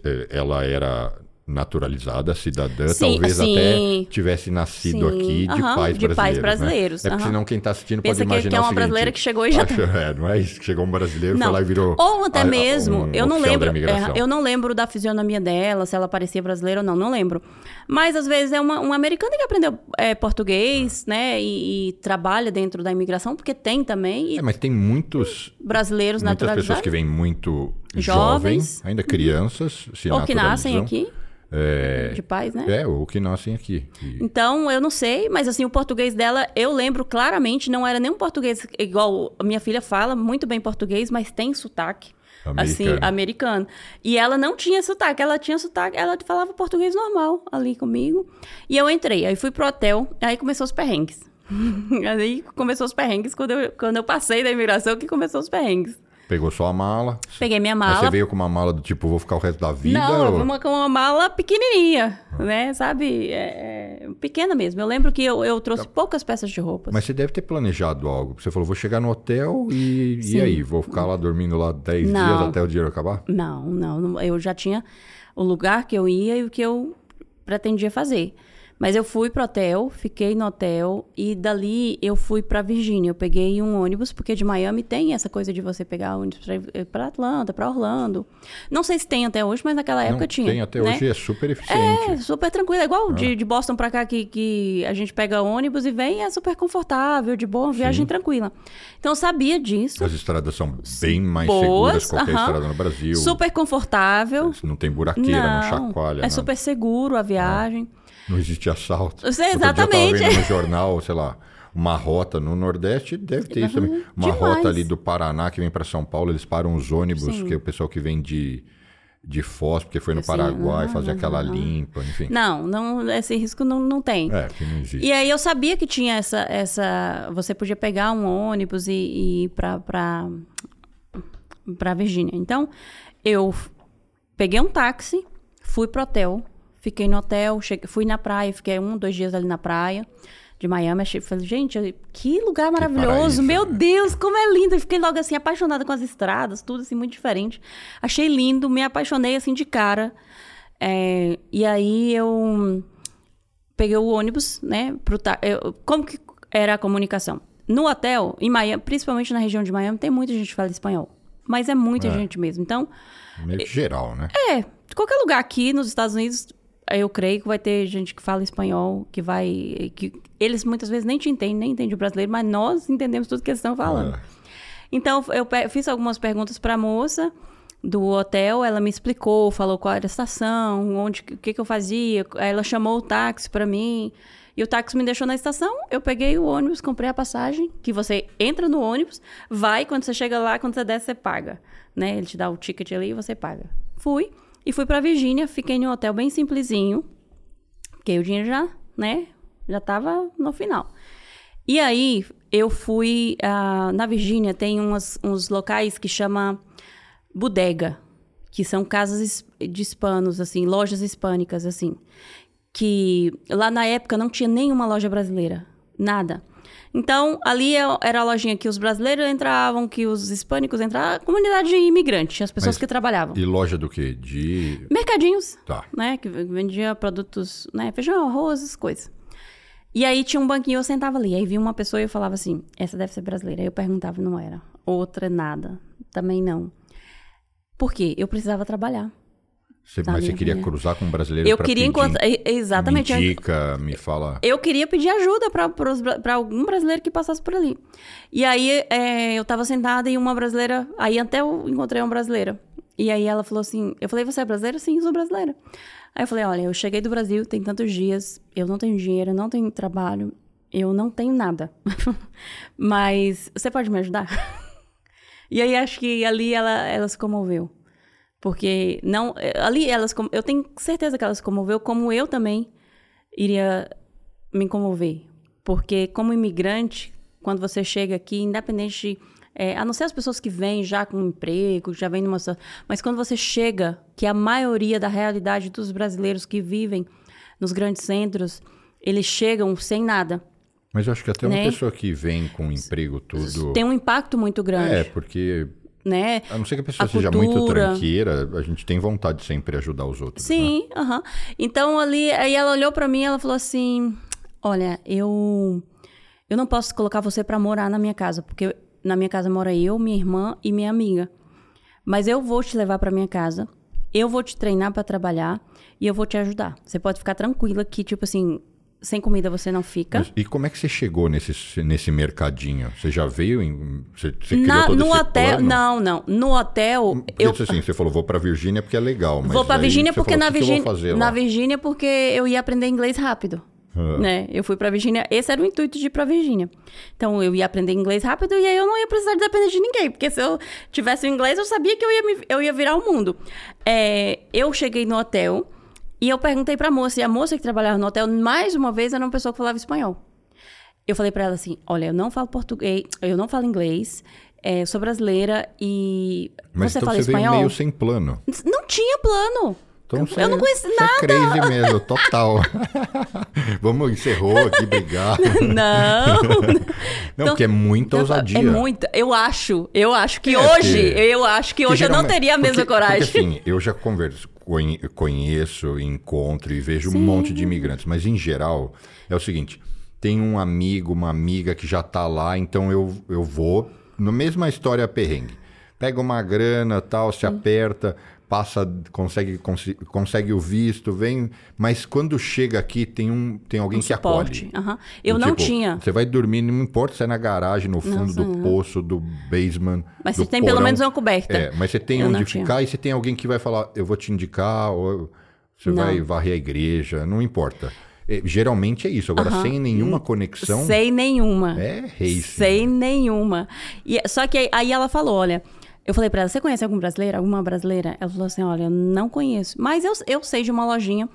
eh, ela era naturalizada, cidadã, Sim, talvez sim. até tivesse nascido Sim. aqui de Aham, pais de brasileiros. pais né? brasileiros, É porque senão quem está assistindo Pensa pode imaginar que é uma seguinte, brasileira que chegou e já acho- é, não é isso, chegou um brasileiro, foi lá e virou Ou até a- mesmo, um eu não lembro, é, eu não lembro da fisionomia dela, se ela parecia brasileira ou não, não lembro. Mas às vezes é uma, uma americana que aprendeu é, português, né, e, e trabalha dentro da imigração, porque tem também, e É, mas tem muitos brasileiros muitas pessoas naturalizados, que vêm muito Jovens. jovens, ainda crianças, se ou que nascem aqui, É, de pais, né? é, ou que nascem aqui. E- Então, eu não sei, mas assim, o português dela, eu lembro claramente, não era nem um português igual minha filha fala muito bem português, mas tem sotaque. Assim, Americano. americano. E ela não tinha sotaque, ela tinha sotaque, ela falava português normal ali comigo. E eu entrei, aí fui pro hotel, aí começou os perrengues. aí começou os perrengues quando eu, quando eu passei da imigração que começou os perrengues. Pegou só a mala. Peguei minha Mas mala. você veio com uma mala do tipo, vou ficar o resto da vida? Não, ou- uma, com uma mala pequenininha, né? Sabe? É, é, pequena mesmo. Eu lembro que eu, eu trouxe poucas peças de roupas. Tá. Mas você deve ter planejado algo. Você falou, vou chegar no hotel e, e aí? Vou ficar lá dormindo lá 10 Não. dias até o dinheiro acabar? Não, não. Eu já tinha o lugar que eu ia e o que eu pretendia fazer. Mas eu fui pro hotel, fiquei no hotel e dali eu fui pra Virgínia. Eu peguei um ônibus, porque de Miami tem essa coisa de você pegar ônibus pra Atlanta, pra Orlando. Não sei se tem até hoje, mas naquela época Não, tinha. tem até né? hoje, é super eficiente. É, super tranquilo. É igual de, de Boston pra cá, que, que a gente pega ônibus e vem, é super confortável, de boa, viagem tranquila. Então eu sabia disso. As estradas são bem mais Boas, seguras que qualquer aham. estrada no Brasil. Super confortável. Não tem buraqueira, não, chacoalha. é não. super seguro a viagem. Não existe assalto. Você- exatamente. Eu no jornal, sei lá, uma rota no Nordeste, deve ter isso também. Uma demais. rota ali do Paraná que vem para São Paulo, eles param os ônibus, Sim. que é o pessoal que vem de, de Foz, porque foi no Sim, Paraguai, não, fazer não, aquela não. limpa, enfim. Não, não, esse risco não, não tem. É, que não existe. E aí eu sabia que tinha essa. essa você podia pegar um ônibus e, e ir pra, pra, pra Virgínia. Então, eu peguei um táxi, fui pro hotel, fiquei no hotel, cheguei, fui na praia, fiquei um, dois dias ali na praia de Miami. Achei, falei, gente, que lugar maravilhoso! paraíso, meu né? Deus, como é lindo! Eu fiquei logo assim, apaixonada com as estradas, tudo assim, muito diferente. Achei lindo, me apaixonei assim de cara. É, e aí eu peguei o ônibus, né? Pro eu- como que era a comunicação? No hotel, em Miami, principalmente na região de Miami, tem muita gente que fala espanhol. Mas é muita É. gente mesmo. Então, Meio que geral, né? é, qualquer lugar aqui nos Estados Unidos, eu creio que vai ter gente que fala espanhol, que vai. que eles muitas vezes nem te entendem, nem entendem o brasileiro, mas nós entendemos tudo que eles estão falando. É. Então, eu fiz algumas perguntas para a moça do hotel, ela me explicou, falou qual era a estação, onde, o que, que eu fazia, ela chamou o táxi para mim, e o táxi me deixou na estação, eu peguei o ônibus, comprei a passagem, que você entra no ônibus, vai, quando você chega lá, quando você desce, você paga, né? Ele te dá o ticket ali e você paga. Fui, e fui para Virgínia, fiquei em um hotel bem simplesinho, porque o dinheiro já, né, já tava no final. E aí, eu fui. ah, na Virgínia tem umas, uns locais que chama bodega, que são casas de hispanos, assim, lojas hispânicas, assim. Que lá na época não tinha nenhuma loja brasileira. Nada. Então, ali é- era a lojinha que os brasileiros entravam, que os hispânicos entravam, a comunidade imigrante, as pessoas Mas- que trabalhavam. E loja do quê? De. Mercadinhos Tá. né? Que vendia produtos, né? Feijão, arroz, essas coisas. E aí tinha um banquinho, eu sentava ali. Aí vinha uma pessoa e eu falava assim, essa deve ser brasileira. Aí eu perguntava, não era. Outra, nada. Também não. Por quê? Eu precisava trabalhar. Você, Tá, mas você queria filha. cruzar com um brasileiro Eu queria pedir, encontrar... Exatamente. Me indica, me fala. Eu queria pedir ajuda para algum brasileiro que passasse por ali. E aí é, eu tava sentada e uma brasileira. Aí até eu encontrei uma brasileira. E aí ela falou assim: Eu falei, você é brasileira? Sim, sou brasileira. Aí eu falei: Olha, eu cheguei do Brasil, tem tantos dias, eu não tenho dinheiro, não tenho trabalho, eu não tenho nada. Mas você pode me ajudar? E aí acho que ali ela, ela se comoveu. Porque não. eh, Ali elas. Eu tenho certeza que ela se comoveu, como eu também iria me comover. Porque, como imigrante, quando você chega aqui, independente de. eh, a não ser as pessoas que vêm já com um emprego, já vêm numa. Mas quando você chega, que a maioria da realidade dos brasileiros que vivem nos grandes centros, eles chegam sem nada. Mas eu acho que até uma Né? pessoa que vem com emprego tudo. Tem um impacto muito grande. É, porque né? A não ser que a pessoa a seja cultura. muito tranqueira, a gente tem vontade de sempre ajudar os outros. né? Sim, aham. Então ali, aí ela olhou pra mim e ela falou assim: Olha, eu. Eu não posso colocar você pra morar na minha casa, porque na minha casa mora eu, minha irmã e minha amiga. Mas eu vou te levar pra minha casa, eu vou te treinar pra trabalhar e eu vou te ajudar. Você pode ficar tranquila que, tipo assim, sem comida você não fica. Mas e como é que você chegou nesse, nesse mercadinho? Você já veio em. Você, você Na- todo no hotel, plano? não, não. No hotel, Porque eu assim, você falou, vou pra Virgínia porque é legal. Vou pra aí Virgínia porque falou, na "O que que eu Virgínia, na lá?" Virgínia porque eu ia aprender inglês rápido. Ah. Né? Eu fui pra Virgínia, esse era o intuito de ir pra Virgínia. Então eu ia aprender inglês rápido e aí eu não ia precisar de depender de ninguém, porque se eu tivesse o inglês, eu sabia que eu ia, me- eu ia virar o mundo. É, eu cheguei no hotel e eu perguntei pra moça, e a moça que trabalhava no hotel, mais uma vez, era uma pessoa que falava espanhol. Eu falei pra ela assim: olha, eu não falo português, eu não falo inglês, é, eu sou brasileira e Mas você então fala você veio espanhol? meio sem plano. Não tinha plano. Então eu você, não conheci você nada. é crazy mesmo, total. Vamos, encerrou aqui, obrigado. Não. Não, porque é muita Então, ousadia. É muita. Eu acho, eu acho que É, hoje, porque- eu acho que Porque hoje eu não teria a mesma porque- coragem. Porque assim, eu já converso, conheço, encontro e vejo um monte de imigrantes, mas em geral é o seguinte: tem um amigo, uma amiga que já tá lá, então eu, eu vou, na mesma história perrengue. Pega uma grana, tal, se aperta, passa, consegue, consegue o visto, vem, mas quando chega aqui tem um tem alguém Um que suporte. acolhe. aham. Eu Do não tipo, tinha. Você vai dormir, não importa se é na garagem, no fundo Nossa, do não. poço, do basement. Mas do você tem pelo porão. menos uma coberta. É, mas você tem Eu onde tinha. ficar e você tem alguém que vai falar, eu vou te indicar, ou você Não. vai varrer a igreja, não importa. É, geralmente é isso. Agora, sem nenhuma conexão, Sem nenhuma. é race. Sem nenhuma. E, só que aí, aí ela falou, olha... Eu falei pra ela, você conhece algum brasileiro? Alguma brasileira? Ela falou assim, olha, eu não conheço. Mas eu, eu sei de uma lojinha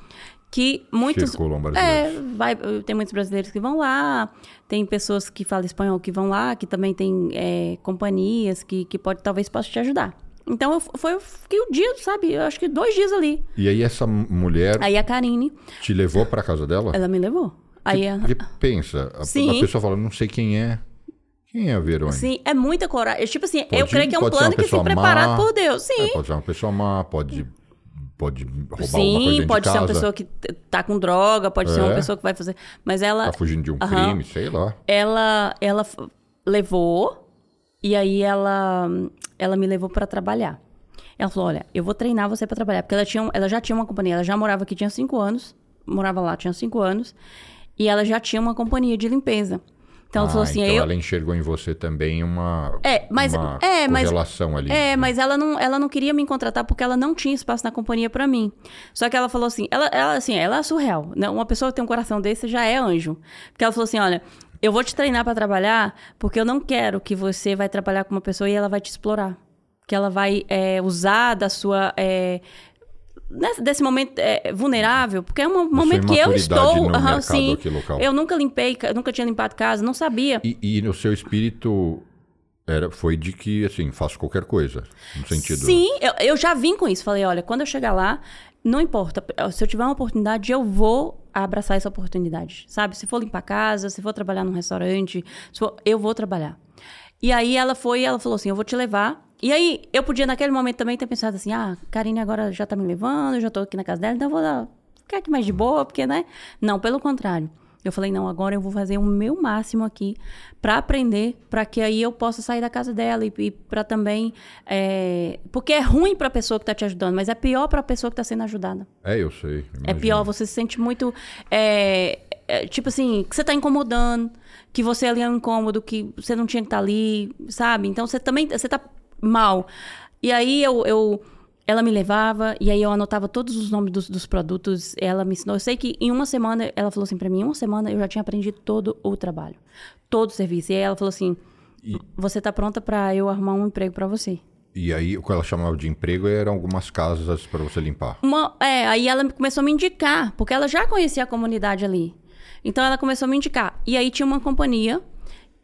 que muitos... Circulam É, brasileiros. vai, tem muitos brasileiros que vão lá, tem pessoas que falam espanhol que vão lá, que também tem é, companhias que, que pode, talvez possa te ajudar. Então, eu, foi, eu fiquei o dia, sabe? Eu acho que dois dias ali. E aí essa mulher Aí a Karine, te levou pra casa dela? ela me levou. Aí, a- Porque pensa, a, Sim. a pessoa fala, não sei quem é. Quem é a Verônica? Sim, é muita coragem. Tipo assim, eu Pode- creio que é um plano que pessoa sim, preparado má. por Deus. Sim. É, pode ser uma pessoa má, pode, pode roubar Sim, pode de ser uma pessoa que tá com droga, pode ser uma É. pessoa que vai fazer. Mas ela, tá fugindo de um crime, sei lá. ela, ela levou e aí ela, ela me levou pra trabalhar. Ela falou: Olha, eu vou treinar você pra trabalhar. Porque ela, tinha, ela já tinha uma companhia, ela já morava aqui, tinha cinco anos. Morava lá, tinha cinco anos. E ela já tinha uma companhia de limpeza. Então ela Ah, falou assim: então eu, ela enxergou em você também uma, É, mas- uma é, mas- ali. É, mas ela não, ela não queria me contratar porque ela não tinha espaço na companhia pra mim. Só que ela falou assim, ela, ela assim, ela é surreal. Né? Uma pessoa que tem um coração desse já é anjo. Porque ela falou assim, olha, eu vou te treinar pra trabalhar porque eu não quero que você vai trabalhar com uma pessoa e ela vai te explorar. Que ela vai é, usar da sua... é, desse momento é, vulnerável, porque é um momento que eu estou... mercado sim, eu nunca limpei, ca- nunca tinha limpado casa, não sabia. E, e no seu espírito era, foi de que, assim, faço qualquer coisa. No sentido. Sim, eu, eu já vim com isso. Falei, olha, quando eu chegar lá, não importa. Se eu tiver uma oportunidade, eu vou abraçar essa oportunidade. Sabe? Se for limpar casa, se for trabalhar num restaurante, for- eu vou trabalhar. E aí ela foi e ela falou assim: eu vou te levar. E aí eu podia naquele momento também ter pensado assim: ah, Karine agora já tá me levando, eu já tô aqui na casa dela, então eu vou dar, ficar aqui mais de boa, porque, né? Não, pelo contrário. Eu falei, não, agora eu vou fazer o meu máximo aqui pra aprender, pra que aí eu possa sair da casa dela e, e para também. é, Porque é ruim pra pessoa que tá te ajudando, mas é pior pra pessoa que tá sendo ajudada. É, eu sei. É pior, você se sente muito. é, é, tipo assim, que você tá incomodando, que você ali é um incômodo, que você não tinha que estar ali, sabe? Então você também. Você tá mal. E aí eu. eu ela me levava e aí eu anotava todos os nomes dos, dos produtos. Ela me ensinou. Eu sei que em uma semana, ela falou assim pra mim: em uma semana eu já tinha aprendido todo o trabalho, todo o serviço. E aí ela falou assim: você tá pronta pra eu arrumar um emprego pra você. E aí, o que ela chamava de emprego eram algumas casas para você limpar. Uma, é, aí ela começou a me indicar, porque ela já conhecia a comunidade ali. Então ela começou a me indicar. E aí tinha uma companhia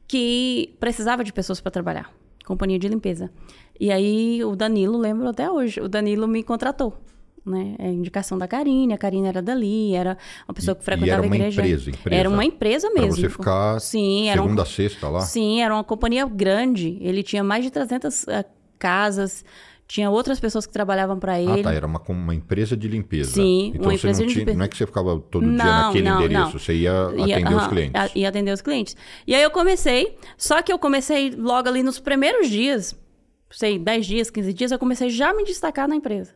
que precisava de pessoas para trabalhar companhia de limpeza. E aí o Danilo, lembro até hoje, o Danilo me contratou. Né? É indicação da Karine, a Karine era dali, era uma pessoa que frequentava era uma a igreja. empresa, empresa. Era uma empresa mesmo. você ficar Sim, era um- segunda a sexta lá. Sim, era uma companhia grande. Ele tinha mais de 300 ah, casas, tinha outras pessoas que trabalhavam para ele. Ah, tá. Era uma, uma empresa de limpeza. Sim, então uma você empresa não de tinha, limpeza. Não é que você ficava todo dia Não, naquele não, endereço, não. você ia Ia- atender os clientes. Ia atender os clientes. E aí eu comecei, só que eu comecei logo ali nos primeiros dias, sei, 10 dias, 15 dias, eu comecei já a me destacar na empresa.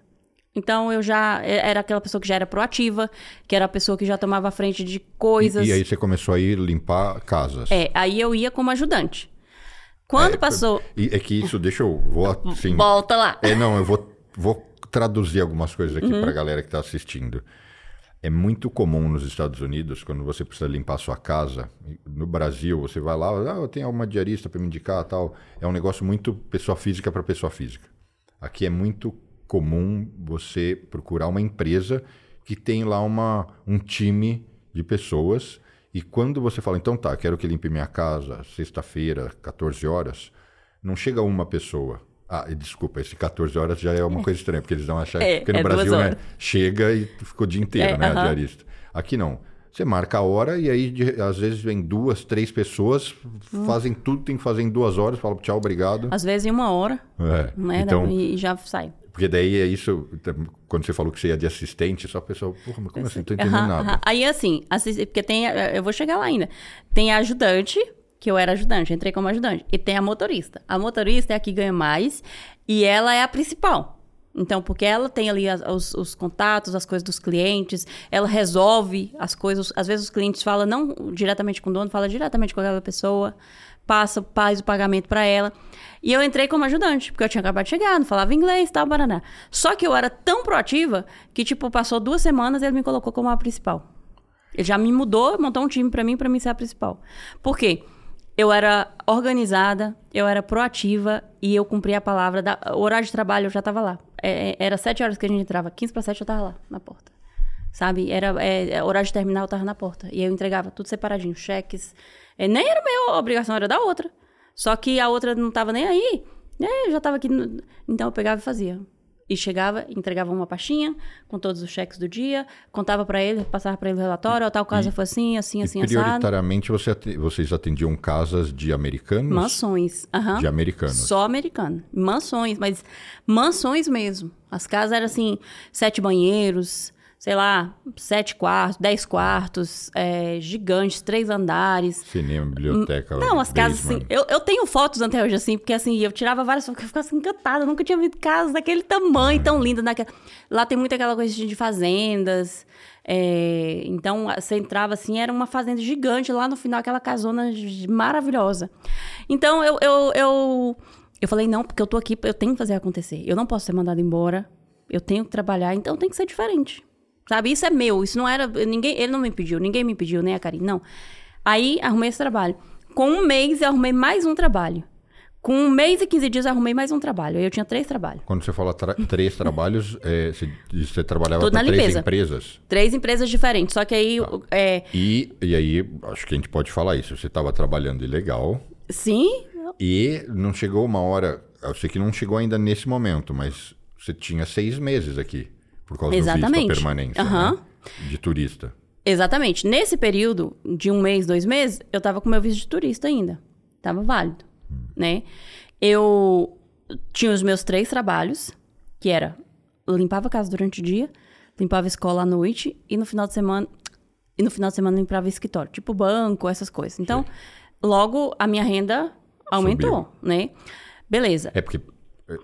Então eu já era aquela pessoa que já era proativa, que era a pessoa que já tomava a frente de coisas. E, e aí você começou a ir limpar casas. É, aí eu ia como ajudante. Quando É, passou. É que isso, deixa eu. Vou, assim, Volta lá. É, não, eu vou, vou traduzir algumas coisas aqui Uhum. para a galera que está assistindo. É muito comum nos Estados Unidos, quando você precisa limpar sua casa, no Brasil, você vai lá, ah, eu tenho uma diarista para me indicar tal. É um negócio muito pessoa física para pessoa física. Aqui é muito comum você procurar uma empresa que tem lá uma, um time de pessoas e quando você fala, então tá, quero que limpe minha casa sexta-feira, 14 horas, não chega uma pessoa. Ah, desculpa, esse 14 horas já é uma coisa estranha, porque eles vão achar É, porque no é Brasil, né, chega e ficou o dia inteiro, É, né, a aham. diarista. Aqui não. Você marca a hora e aí de- às vezes vem duas, três pessoas, Hum. fazem tudo, tem que fazer em duas horas, fala tchau, obrigado. Às vezes em uma hora, É. né? Então, e já sai. Porque daí é isso, quando você falou que você ia de assistente, só a pessoa, porra, mas como assim? Não tô entendendo Aham, nada. aham. Aí assim, assis- porque tem. Eu vou chegar lá ainda. Tem a ajudante, que eu era ajudante, entrei como ajudante. E tem a motorista. A motorista é a que ganha mais e ela é a principal. Então, porque ela tem ali as- os, os contatos, as coisas dos clientes, ela resolve as coisas. Às vezes os clientes falam não diretamente com o dono, fala diretamente com aquela pessoa, passa, faz o pagamento para ela. E eu entrei como ajudante, porque eu tinha acabado de chegar, não falava inglês, tal, baraná. Só que eu era tão proativa que, tipo, passou duas semanas ele me colocou como a principal. Ele já me mudou, montou um time pra mim, pra mim ser a principal. Por quê? Eu era organizada, eu era proativa e eu cumpria a palavra. Da, o horário de trabalho eu já tava lá. É, é, era sete horas que a gente entrava, 15 para sete eu tava lá, na porta. Sabe? Era é, é, horário de terminar, eu tava na porta. E eu entregava tudo separadinho, cheques. É, nem era minha obrigação, era da outra. Só que a outra não tava nem aí. É, eu já tava aqui. no- Então eu pegava e fazia. E chegava, entregava uma pastinha com todos os cheques do dia, contava pra ele, passava pra ele o relatório, ó, tal casa foi assim, assim, E assim, assado. prioritariamente você vocês atendiam casas de americanos? Mansões. aham. De americanos. Só americano. Mansões, mas mansões mesmo. As casas eram assim, sete banheiros, sei lá, sete quartos, dez quartos, é, gigantes, três andares. Cinema, biblioteca. Não, as casas assim. Eu, eu tenho fotos até hoje, assim, porque assim, eu tirava várias fotos, eu ficava assim, encantada. Nunca tinha visto casas daquele tamanho, tão linda. Naquela... Lá tem muita aquela coisa de fazendas. é, Então, você entrava assim, era uma fazenda gigante, lá no final, aquela casona maravilhosa. Então, eu, eu, eu, eu falei, não, porque eu tô aqui, eu tenho que fazer acontecer. Eu não posso ser mandada embora, eu tenho que trabalhar, então tem que ser diferente. Sabe? Isso é meu, isso não era. ninguém Ele não me pediu, ninguém me pediu, nem a Karine, não. Aí arrumei esse trabalho. Com um mês eu arrumei mais um trabalho. Com um mês e 15 dias eu arrumei mais um trabalho. Aí eu tinha três trabalhos. Quando você fala tra- três trabalhos, é, você, você trabalhava para três empresas? Três empresas diferentes. Só que aí. É, E, e aí, acho que a gente pode falar isso. Você estava trabalhando ilegal sim, e não chegou uma hora. Eu sei que não chegou ainda nesse momento, mas você tinha seis meses aqui por causa do Exatamente. visto, a permanência Aham. né? de turista. exatamente. Nesse período de um mês, dois meses, eu tava com meu visto de turista ainda. Tava válido, né? Eu tinha os meus três trabalhos, que era limpava a casa durante o dia, limpava a escola à noite e no final de semana e no final de semana limpava escritório, tipo banco, essas coisas. Então, logo a minha renda aumentou, né? Beleza. É porque é,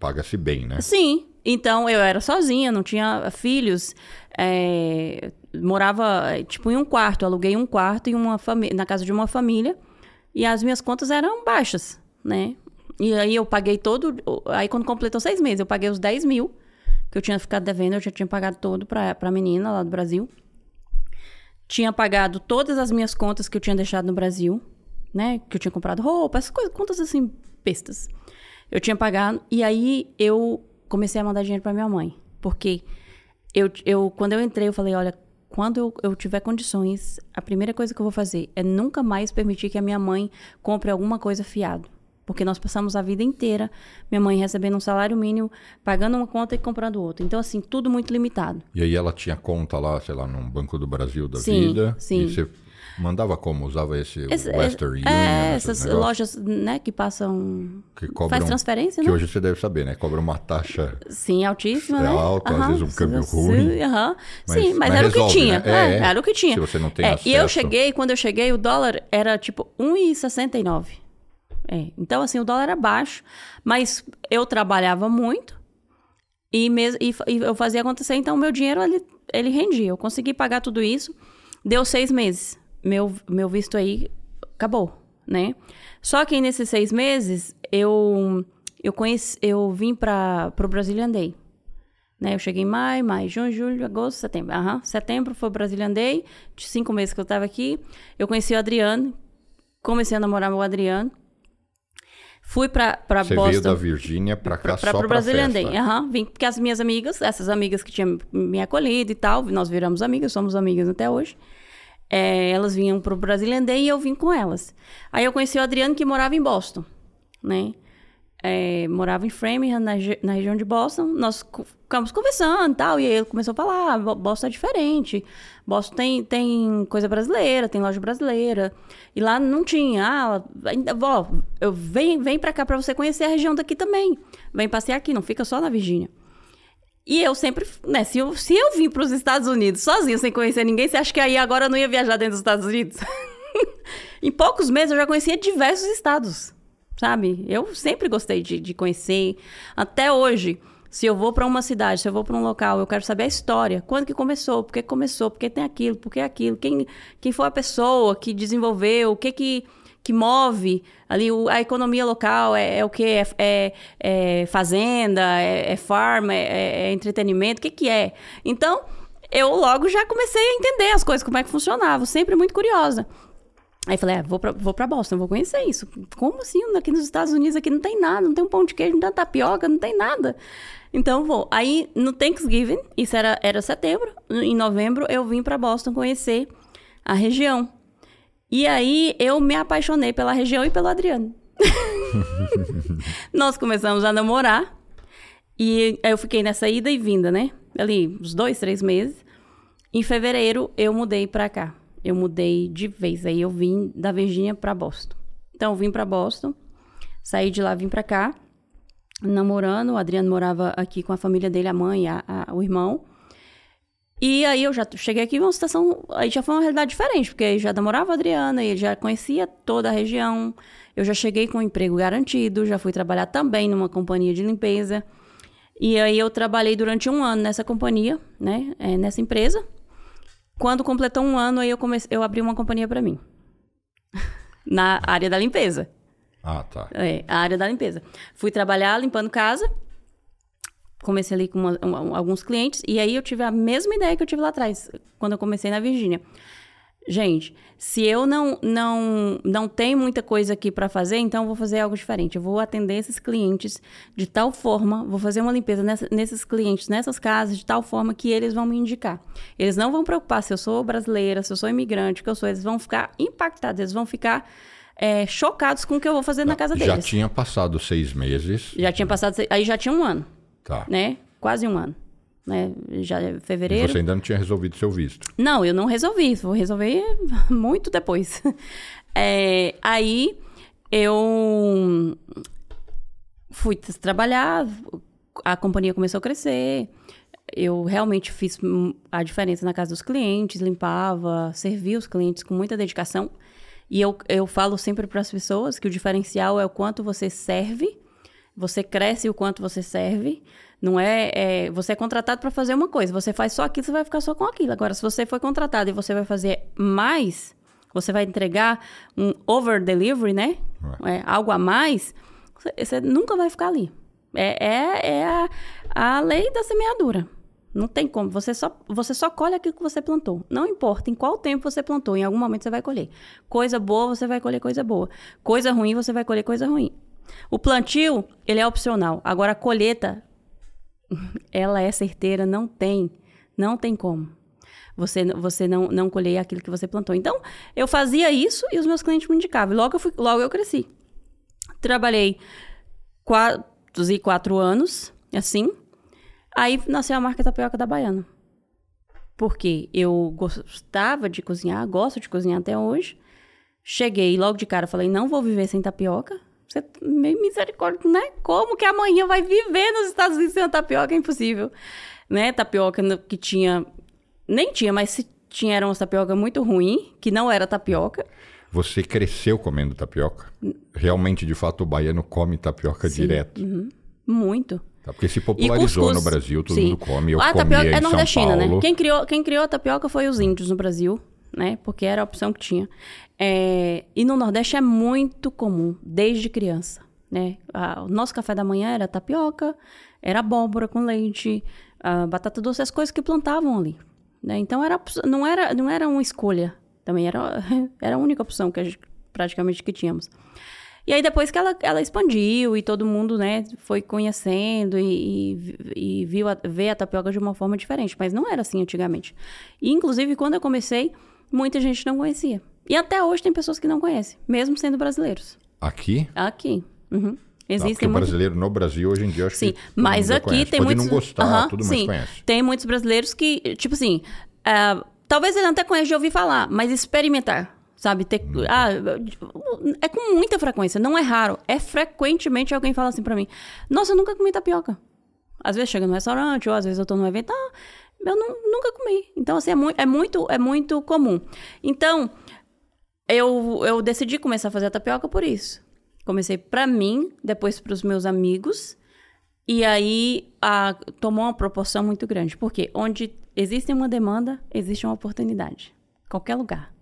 paga-se bem, né? Sim. Então eu era sozinha, não tinha filhos. é, morava, é, tipo, em um quarto. Aluguei um quarto em uma na casa de uma família. E as minhas contas eram baixas, né? E aí eu paguei todo. Aí quando completou seis meses, eu paguei os 10 mil que eu tinha ficado devendo. Eu já tinha pagado todo pra, pra menina lá do Brasil. Tinha pagado todas as minhas contas que eu tinha deixado no Brasil, né? Que eu tinha comprado roupa, essas coisas, contas assim, bestas. Eu tinha pagado. E aí eu comecei a mandar dinheiro pra minha mãe. Porque eu, eu quando eu entrei, eu falei, olha, quando eu, eu tiver condições, a primeira coisa que eu vou fazer é nunca mais permitir que a minha mãe compre alguma coisa fiado. Porque nós passamos a vida inteira, minha mãe recebendo um salário mínimo, pagando uma conta e comprando outra. Então, assim, tudo muito limitado. E aí ela tinha conta lá, sei lá, num Banco do Brasil da Sim, vida. sim. E você Mandava como? Usava esse, Esse- Western Union? É, essas negócios lojas, né, que passam. que cobram, Faz transferência, Que né? hoje você deve saber, né? Cobra uma taxa. Sim, altíssima, É né? alto, às vezes um câmbio sim, ruim. Mas- Sim, mas, mas era o resolve, que tinha. né? É, É, é. Era o que tinha. Se você não tem É, E eu acesso. cheguei, quando eu cheguei, o dólar era tipo 1,69. É, então, assim, o dólar era baixo, mas eu trabalhava muito e, mes- e e eu fazia acontecer, então o meu dinheiro ele, ele rendia. Eu consegui pagar tudo isso, deu seis meses. Meu, meu visto aí acabou, né? Só que nesses seis meses eu, eu, conheci, eu vim para o Brazilian Day. Né? Eu cheguei em maio, maio, junho, julho, agosto, setembro. Aham. Setembro foi o Brazilian Day, de cinco meses que eu estava aqui. Eu conheci o Adriano, comecei a namorar o Adriano. Fui para Você Boston. veio da Virgínia pra cá Pra, só pro pra Brazilian. Day. Aham, vim porque as minhas amigas, essas amigas que tinham me acolhido e tal, nós viramos amigas, somos amigas até hoje. É, elas vinham pro Brazilian Day e eu vim com elas. Aí eu conheci o Adriano que morava em Boston, né? É, morava em Framingham, na, na região de Boston. Nós ficamos conversando e tal, e ele começou a falar: "Ah, Bo- Boston é diferente. Boston tem, tem coisa brasileira, tem loja brasileira. E lá não tinha. Ah, ainda, ó, eu, vem, vem pra cá pra você conhecer a região daqui também. Vem passear aqui, não fica só na Virgínia. E eu sempre, né, se eu, se eu vim para os Estados Unidos sozinha, sem conhecer ninguém, você acha que aí agora eu não ia viajar dentro dos Estados Unidos? em poucos meses eu já conhecia diversos estados, sabe? Eu sempre gostei de, de conhecer. Até hoje, se eu vou para uma cidade, se eu vou para um local, eu quero saber a história. Quando que começou? Por que começou? Por que tem aquilo? Por que aquilo? Quem, quem foi a pessoa que desenvolveu? O que que que move ali o- a economia local é, é o que é, é- é fazenda é, é farm é, é entretenimento o que que é então eu logo já comecei a entender as coisas como é que funcionava sempre muito curiosa Aí falei, ah, vou pra, vou pra Boston, vou conhecer isso. Como assim? Aqui nos Estados Unidos aqui não tem nada, não tem um pão de queijo, não tem tapioca, não tem nada. Então vou. Aí no Thanksgiving, isso era, era setembro, em novembro eu vim pra Boston conhecer a região. E aí eu me apaixonei pela região e pelo Adriano. Nós começamos a namorar e eu fiquei nessa ida e vinda, né? Ali, uns dois, três meses. Em fevereiro, eu mudei pra cá. Eu mudei de vez. Aí eu vim da Virgínia pra Boston. Então, eu vim pra Boston, saí de lá, vim pra cá, namorando. O Adriano morava aqui com a família dele, a mãe, a, a- o irmão. E aí eu já cheguei aqui uma situação, aí já foi uma realidade diferente, porque aí já namorava a Adriana, e ele já conhecia toda a região. Eu já cheguei com um emprego garantido, já fui trabalhar também numa companhia de limpeza. E aí eu trabalhei durante um ano nessa companhia, né, é, nessa empresa. Quando completou um ano, aí eu comecei, eu abri uma companhia para mim. Na área da limpeza. Ah, tá. É, a área da limpeza. Fui trabalhar limpando casa. Comecei ali com uma- um- alguns clientes. E aí eu tive a mesma ideia que eu tive lá atrás, quando eu comecei na Virgínia. Gente, se eu não não não tenho muita coisa aqui para fazer, então eu vou fazer algo diferente. Eu vou atender esses clientes de tal forma, vou fazer uma limpeza nessa- nesses clientes, nessas casas, de tal forma que eles vão me indicar. Eles não vão preocupar se eu sou brasileira, se eu sou imigrante, que eu sou. Eles vão ficar impactados, eles vão ficar é, chocados com o que eu vou fazer na casa Já deles. tinha passado seis meses. Já tinha passado, aí já tinha um ano, Tá. né? Quase um ano, né? Já é E fevereiro. você ainda não tinha resolvido seu visto. Não, eu não resolvi. Vou resolver muito depois. É, aí eu fui trabalhar, a companhia começou a crescer. Eu realmente fiz a diferença na casa dos clientes, limpava, servia os clientes com muita dedicação. E eu, eu falo sempre para as pessoas que o diferencial é o quanto você serve, você cresce o quanto você serve. Não é, é você é contratado para fazer uma coisa, você faz só aquilo, você vai ficar só com aquilo. Agora, se você foi contratado e você vai fazer mais, você vai entregar um over delivery, né? É, algo a mais, você, você nunca vai ficar ali. É, é, é a, a lei da semeadura. Não tem como. Você só, você só colhe aquilo que você plantou. Não importa em qual tempo você plantou, em algum momento você vai colher. Coisa boa, você vai colher coisa boa. Coisa ruim, você vai colher coisa ruim. O plantio, ele é opcional. Agora, a colheita, ela é certeira, não tem. Não tem como. Você, você não, não colher aquilo que você plantou. Então, eu fazia isso e os meus clientes me indicavam. Logo eu, fui, logo eu cresci. Trabalhei quatro e quatro anos, assim. Aí nasceu a marca Tapioca da Baiana. porque eu gostava de cozinhar, gosto de cozinhar até hoje. Cheguei logo de cara, falei, não vou viver sem tapioca. Você meio misericórdia, né? Como que amanhã vai viver nos Estados Unidos sem tapioca? É impossível. Né? Tapioca que tinha. Nem tinha, mas se tinha era uma tapioca muito ruim, que não era tapioca. Você cresceu comendo tapioca? Realmente, de fato, o baiano come tapioca Sim. direto? Uhum. Muito. Tá, porque se popularizou no Brasil, todo Sim. mundo come. Eu a tapioca é nordestina, né? Quem criou, quem criou a tapioca foi os índios no Brasil, né? Porque era a opção que tinha. É, e no Nordeste é muito comum, desde criança. Né? o nosso café da manhã era tapioca, era abóbora com leite, batata doce, as coisas que plantavam ali. Né? Então era, não, era, não era uma escolha, também era, era a única opção que a gente, praticamente que tínhamos. E aí depois que ela, ela expandiu e todo mundo né, foi conhecendo e, e, e viu a, vê a tapioca de uma forma diferente, mas não era assim antigamente. E inclusive quando eu comecei, muita gente não conhecia. E até hoje tem pessoas que não conhecem, mesmo sendo brasileiros. Aqui? Aqui. Uhum. Existem porque muito... o brasileiro no Brasil hoje em dia acho sim, que mas aqui conhece. tem Pode muitos não gostar, uhum, tudo sim. mais conhece. Tem muitos brasileiros que, tipo assim, uh, talvez ele até conheça de ouvir falar, mas experimentar, sabe? Ter, hum. ah, é com muita frequência, não é raro. É frequentemente alguém fala assim para mim: "Nossa, eu nunca comi tapioca". Às vezes chega no restaurante ou às vezes eu tô num evento, ah, eu não, nunca comi. Então assim, é, mu é muito é muito comum. Então, eu, eu decidi começar a fazer a tapioca por isso. Comecei para mim, depois para os meus amigos. E aí a, tomou uma proporção muito grande. Porque onde existe uma demanda, existe uma oportunidade. Qualquer lugar.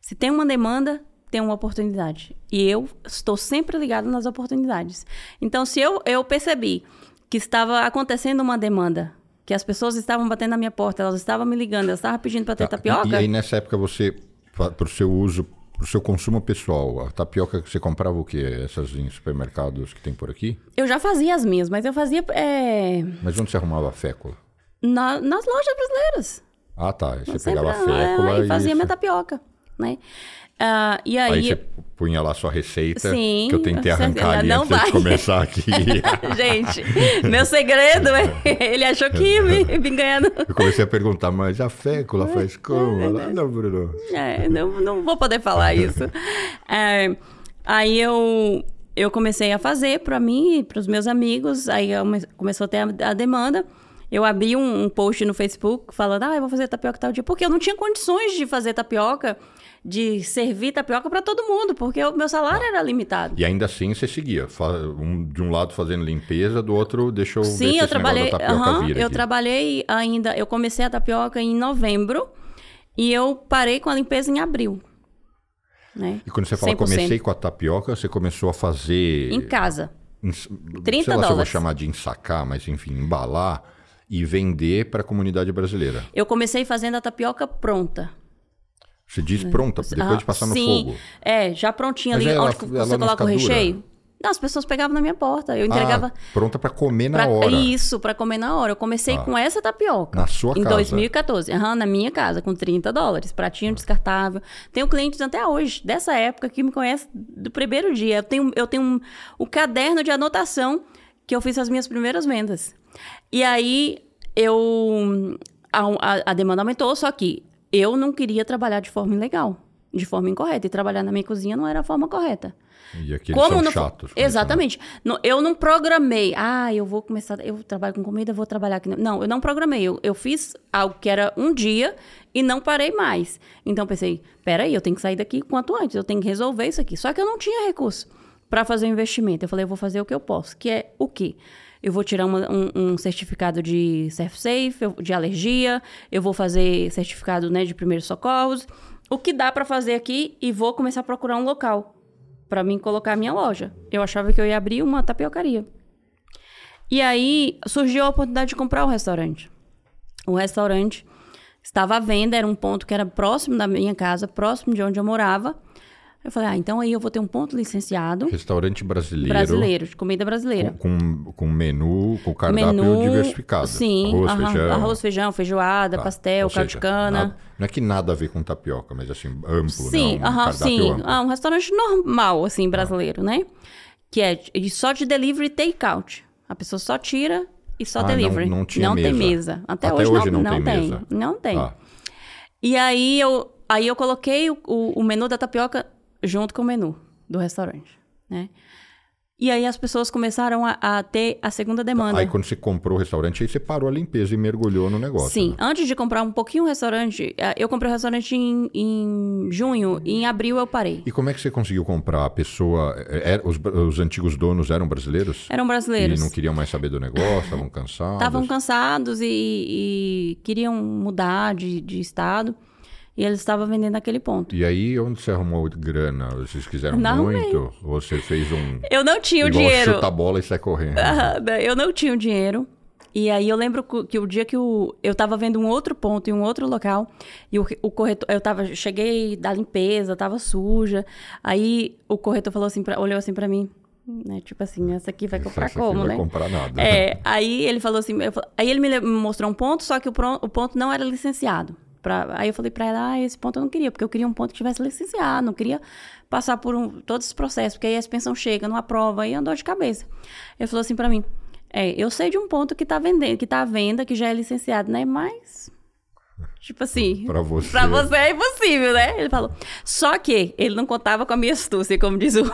Se tem uma demanda, tem uma oportunidade. E eu estou sempre ligado nas oportunidades. Então, se eu, eu percebi que estava acontecendo uma demanda, que as pessoas estavam batendo na minha porta, elas estavam me ligando, elas estavam pedindo para ter tá. tapioca. E aí, nessa época, você, para o seu uso para o seu consumo pessoal, a tapioca que você comprava o quê? Essas em supermercados que tem por aqui? Eu já fazia as minhas, mas eu fazia. É... Mas onde você arrumava a fécula? Na, nas lojas brasileiras. Ah, tá. Você pegava a fécula é, e fazia minha tapioca, né? Uh, e aí, aí você punha lá sua receita, Sim, que eu tentei arrancar ali antes vai. de começar aqui. Gente, meu segredo é ele achou que ia me, me ganhando. Eu comecei a perguntar, mas a fécula faz como? É, não, Bruno. É, não, não vou poder falar isso. É, aí eu, eu comecei a fazer para mim e para os meus amigos, aí começou a ter a, a demanda. Eu abri um, um, post no Facebook falando, ah, eu vou fazer tapioca tal dia, porque eu não tinha condições de fazer tapioca de servir tapioca para todo mundo, porque o meu salário ah. era limitado. E ainda assim você seguia, de um lado fazendo limpeza, do outro deixou Sim, eu trabalhei, uhum, eu trabalhei ainda, eu comecei a tapioca em novembro e eu parei com a limpeza em abril. Né? E quando você fala 100%. comecei com a tapioca, você começou a fazer em casa. Em, 30 sei lá dólares. se eu vou chamar de ensacar, mas enfim, embalar e vender para a comunidade brasileira. Eu comecei fazendo a tapioca pronta. Você diz pronta, depois ah, de passar no sim. fogo. É, já prontinha ali, ela, onde você coloca o recheio. Não, as pessoas pegavam na minha porta. Eu entregava. Ah, pronta para comer na pra, hora. Isso, para comer na hora. Eu comecei ah, com essa tapioca. Na sua em casa? Em 2014. Uhum, na minha casa, com 30 dólares. Pratinho ah. descartável. Tenho clientes até hoje, dessa época, que me conhecem do primeiro dia. Eu tenho, eu tenho um, o caderno de anotação que eu fiz as minhas primeiras vendas. E aí, eu. A, a, a demanda aumentou, só que eu não queria trabalhar de forma ilegal, de forma incorreta. E trabalhar na minha cozinha não era a forma correta. E aqueles Como são chatos. Exatamente. Não, eu não programei. Ah, eu vou começar... Eu trabalho com comida, vou trabalhar aqui. Não, eu não programei. Eu, eu fiz algo que era um dia e não parei mais. Então, pensei, peraí, eu tenho que sair daqui quanto antes. Eu tenho que resolver isso aqui. Só que eu não tinha recurso para fazer o um investimento. Eu falei, eu vou fazer o que eu posso. Que é o quê? Eu vou tirar uma, um, um, certificado de Safe, de alergia, eu vou fazer certificado né, de primeiros socorros, o que dá para fazer aqui e vou começar a procurar um local para mim colocar a minha loja. Eu achava que eu ia abrir uma tapiocaria. E aí surgiu a oportunidade de comprar o restaurante. O restaurante estava à venda, era um ponto que era próximo da minha casa, próximo de onde eu morava. Eu falei, ah, então aí eu vou ter um ponto licenciado. Restaurante brasileiro. Brasileiro, de comida brasileira. Com, com, com menu, com cardápio menu, diversificado. Sim, arroz, feijão. Arroz, feijão, feijoada, tá. pastel, caldo não é que nada a ver com tapioca, mas assim, amplo, sim, né? Um aham, sim. Amplo. Ah, um restaurante normal, assim, brasileiro, ah. né? Que é só de delivery e take-out. A pessoa só tira e só Ah, não- delivery. não tinha tem mesa. mesa. Até, Até hoje, hoje não, não tem tem. mesa. Não tem. Ah. E aí eu, aí eu coloquei o, o, o menu da tapioca junto com o menu do restaurante, né? E aí as pessoas começaram a, a ter a segunda demanda. Aí quando você comprou o restaurante, aí você parou a limpeza e mergulhou no negócio. Sim, né? antes de comprar um pouquinho o restaurante, eh, eu comprei o restaurante em, em junho e em abril eu parei. E como é que você conseguiu comprar? A pessoa. é- é- os, os antigos donos eram brasileiros? Eram E brasileiros. não queriam mais saber do negócio, estavam cansados. Estavam cansados e, e queriam mudar de, de estado. E eles estavam vendendo naquele ponto. E aí, onde você arrumou grana? Vocês quiseram Não muito? Ou você fez um. Eu não tinha o igual dinheiro. chuta a bola e sai correndo. Eu não tinha o dinheiro. E aí eu lembro que o dia que o, eu tava vendo um outro ponto em um outro local, e o, o corretor, eu tava, cheguei da limpeza, tava suja. Aí o corretor falou assim, pra, olhou assim pra mim, né? Tipo assim, essa aqui vai comprar Essa como, não né? vai comprar nada. É, aí ele falou assim, eu aí ele me mostrou um ponto, só que o, o ponto não era licenciado. Pra, aí eu falei pra ela, ah, esse ponto eu não queria, porque eu queria um ponto que tivesse licenciado, não queria passar por um, todos os processos, porque aí a expensão chega, não aprova, aí é dor de cabeça. Ele falou assim pra mim, é, eu sei de um ponto que tá vendendo, que tá à venda, que já é licenciado, né? Mas, tipo assim, Pra você. Pra você é impossível, né? Ele falou. Só que ele não contava com a minha astúcia, como diz o,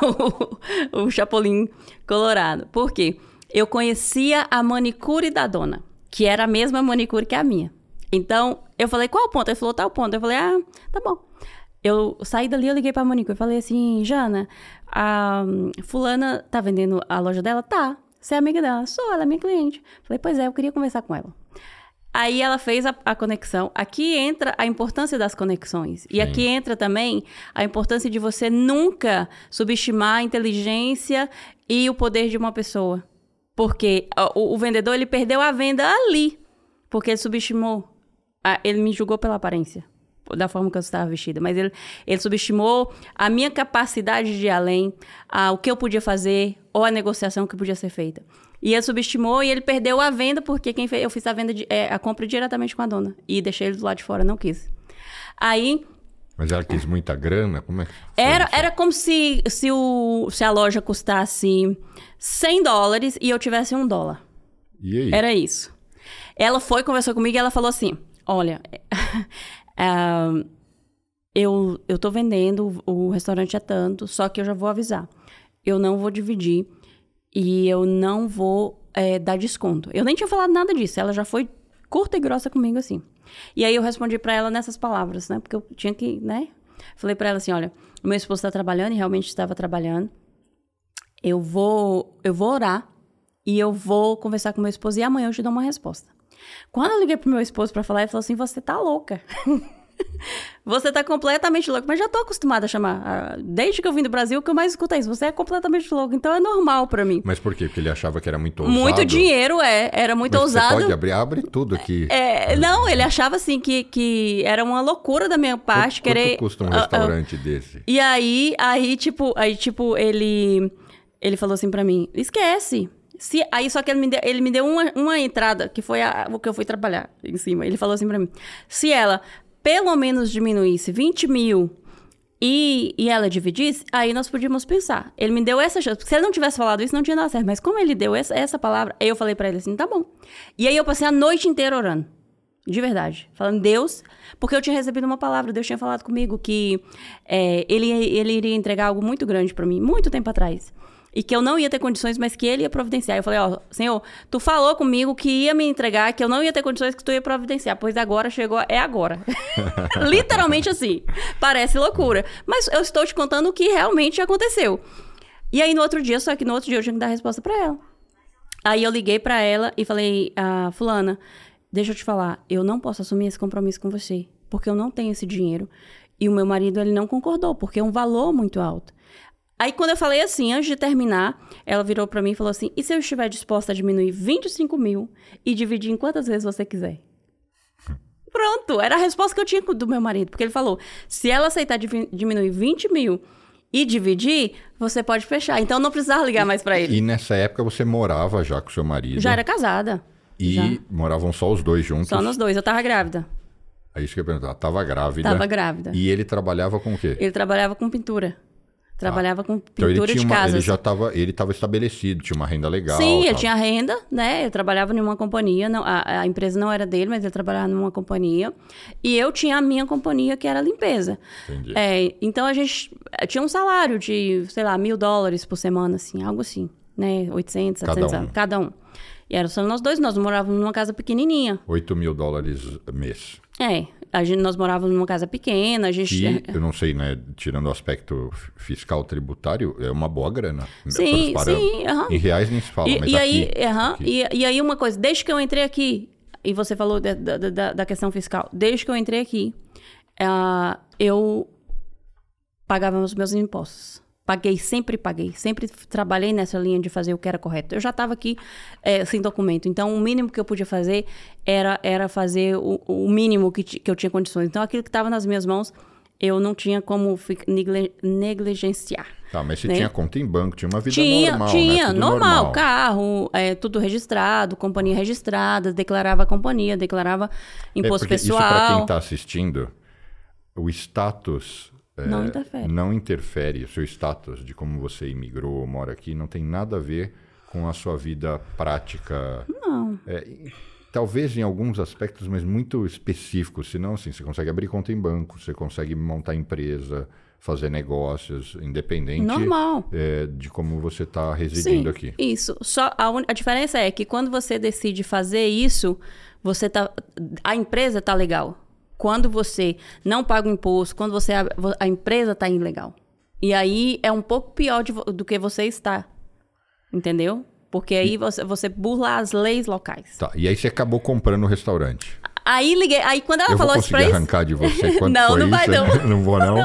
o Chapolin Colorado. Por quê? Eu conhecia a manicure da dona, que era a mesma manicure que a minha. Então, eu falei, qual o ponto? Ele falou, tal ponto. Eu falei, ah, tá bom. Eu saí dali, eu liguei pra manicure. Falei assim, Jana, a fulana tá vendendo a loja dela? Tá. Você é amiga dela? Sou, ela é minha cliente. Falei, pois é, eu queria conversar com ela. Aí ela fez a, a conexão. Aqui entra a importância das conexões. E Sim. aqui entra também a importância de você nunca subestimar a inteligência e o poder de uma pessoa. Porque o, o vendedor, ele perdeu a venda ali. Porque ele subestimou. A- ele me julgou pela aparência. Da forma que eu estava vestida. Mas ele, ele subestimou a minha capacidade de ir além, a, o que eu podia fazer, ou a negociação que podia ser feita. E ele subestimou e ele perdeu a venda, porque quem fez, eu fiz a venda, de, é, a compra diretamente com a dona. E deixei ele do lado de fora, não quis. Aí, Mas ela quis muita grana? Como é que. era, isso? era como se, se, o, se a loja custasse 100 dólares e eu tivesse um dólar. E aí? Era isso. Ela foi, conversou comigo e ela falou assim: Olha, ah, eu, eu tô vendendo, o restaurante é tanto, só que eu já vou avisar. Eu não vou dividir e eu não vou eh, dar desconto. Eu nem tinha falado nada disso, ela já foi curta e grossa comigo assim. E aí eu respondi pra ela nessas palavras, né? Porque eu tinha que, né? Falei pra ela assim: Olha, meu esposo tá trabalhando e realmente estava trabalhando. Eu vou, eu vou orar e eu vou conversar com meu esposo e amanhã eu te dou uma resposta. Quando eu liguei pro meu esposo pra falar, ele falou assim: "Você tá louca". Você tá completamente louca, mas já tô acostumada a chamar. Desde que eu vim do Brasil, o que eu mais escuto é isso. Você é completamente louco, então é normal pra mim. Mas por quê? Porque ele achava que era muito ousado? Muito dinheiro, é. Era muito Mas ousado. Você pode abrir, abre tudo aqui. É, não, ele achava assim que, que era uma loucura da minha parte Quanto, querer. quanto custa um Ah, ah, restaurante desse? E aí, aí, tipo, aí, tipo, ele. Ele falou assim pra mim: esquece. Se, aí, só que ele me deu, ele me deu uma, uma entrada, que foi a- o que eu fui trabalhar em cima. Ele falou assim pra mim: se ela pelo menos diminuísse 20 mil e, e ela dividisse, aí nós podíamos pensar. Ele me deu essa chance. Se ele não tivesse falado isso, não tinha dado certo. Mas como ele deu essa, essa palavra, eu falei pra ele assim: tá bom. E aí eu passei a noite inteira orando. De verdade. Falando, Deus, porque eu tinha recebido uma palavra, Deus tinha falado comigo que é, ele, ele iria entregar algo muito grande pra mim, muito tempo atrás. E que eu não ia ter condições, mas que ele ia providenciar. Eu falei, ó, Senhor, tu falou comigo que ia me entregar, que eu não ia ter condições, que tu ia providenciar. Pois agora chegou, é agora. Literalmente assim. Parece loucura. Mas eu estou te contando o que realmente aconteceu. E aí no outro dia, só que no outro dia eu tinha que dar a resposta pra ela. Aí eu liguei pra ela e falei, ah, fulana, deixa eu te falar, eu não posso assumir esse compromisso com você, porque eu não tenho esse dinheiro. E o meu marido, ele não concordou, porque é um valor muito alto. Aí quando eu falei assim, antes de terminar, ela virou pra mim e falou assim, e se eu estiver disposta a diminuir 25 mil e dividir em quantas vezes você quiser? Pronto, era a resposta que eu tinha do meu marido, porque ele falou, se ela aceitar diminuir 20 mil e dividir, você pode fechar. Então eu não precisava ligar mais pra ele. E nessa época você morava já com seu marido. Já era casada. E já. moravam só os dois juntos. Só nós dois. Eu tava grávida. É isso que eu ia perguntar. Tava grávida. Tava grávida. E ele trabalhava com o quê? Ele trabalhava com pintura. Trabalhava com Então ele, pintura tinha de uma, casas. ele já estava ele tava estabelecido, tinha uma renda legal. Sim, ele tinha renda, né? Eu trabalhava em uma companhia, não, a, a empresa não era dele, mas ele trabalhava numa companhia. E eu tinha a minha companhia, que era a limpeza. Entendi. É, então a gente eh, tinha um salário de, sei lá, mil dólares por semana, assim, algo assim, né? 800, Cada 700, um. cada um. E era só nós dois, nós morávamos numa casa pequenininha. 8 mil dólares mês. É, a gente, nós morávamos numa casa pequena, a gente... Que, eu não sei, né? Tirando o aspecto fiscal tributário, é uma boa grana. Sim, sim, aham. Em reais nem se fala, E, mas e aqui, aí, aqui. e, e aí uma coisa, desde que eu entrei aqui, e você falou da, da, da- questão fiscal, desde que eu entrei aqui, ah, eu pagava os meus impostos. Paguei, sempre paguei. Sempre trabalhei nessa linha de fazer o que era correto. Eu já estava aqui eh, sem documento. Então, o mínimo que eu podia fazer era, era fazer o, o mínimo que, que eu tinha condições. Então, aquilo que estava nas minhas mãos, eu não tinha como negligenciar. Tá, mas você né? tinha conta em banco, tinha uma vida Tinha, normal, tinha, né? Tudo normal, carro, é, tudo registrado, companhia registrada, declarava a companhia, declarava É, imposto porque Isso para quem pessoal. está assistindo, o status é, Não interfere. não interfere. O seu status de como você imigrou, mora aqui, não tem nada a ver com a sua vida prática. Não. É, talvez em alguns aspectos, mas muito específicos. Senão, assim, você consegue abrir conta em banco, você consegue montar empresa, fazer negócios, independente Normal. é, de como você está residindo Sim, aqui. isso. Só a, un- a diferença é que quando você decide fazer isso, você tá, a empresa tá legal. Quando você não paga o imposto, quando você a, a empresa tá ilegal. E aí é um pouco pior de do que você está. Entendeu? Porque aí você, você burla as leis locais. Tá, e aí você acabou comprando o restaurante. Aí liguei, aí quando ela eu falou isso pra isso, arrancar de você quanto Não, não isso? vai, não. não vou, não.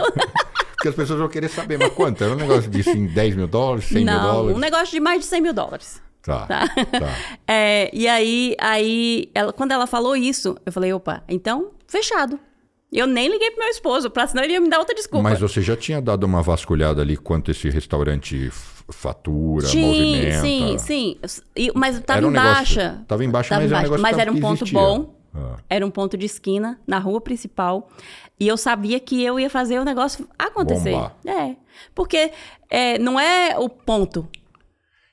Porque as pessoas vão querer saber, mas quanto? Era um negócio de assim, 10 mil dólares, 100 mil Não, dólares? um negócio de mais de 100 mil dólares. Tá, Tá. tá. É, e aí, aí ela, quando ela falou isso, eu falei, opa, então, fechado. Eu nem liguei pro meu esposo, pra senão ele ia me dar outra desculpa. Mas você já tinha dado uma vasculhada ali quanto esse restaurante fatura, sim, movimenta? sim, sim. E- mas tava Era um em negócio- baixa. tava em baixa, Tava mas em era um baixa, negócio mas era um ponto existia. bom. Ah. Era um ponto de esquina, na rua principal. E eu sabia que eu ia fazer o negócio acontecer. Bombar. É. Porque é, não é o ponto.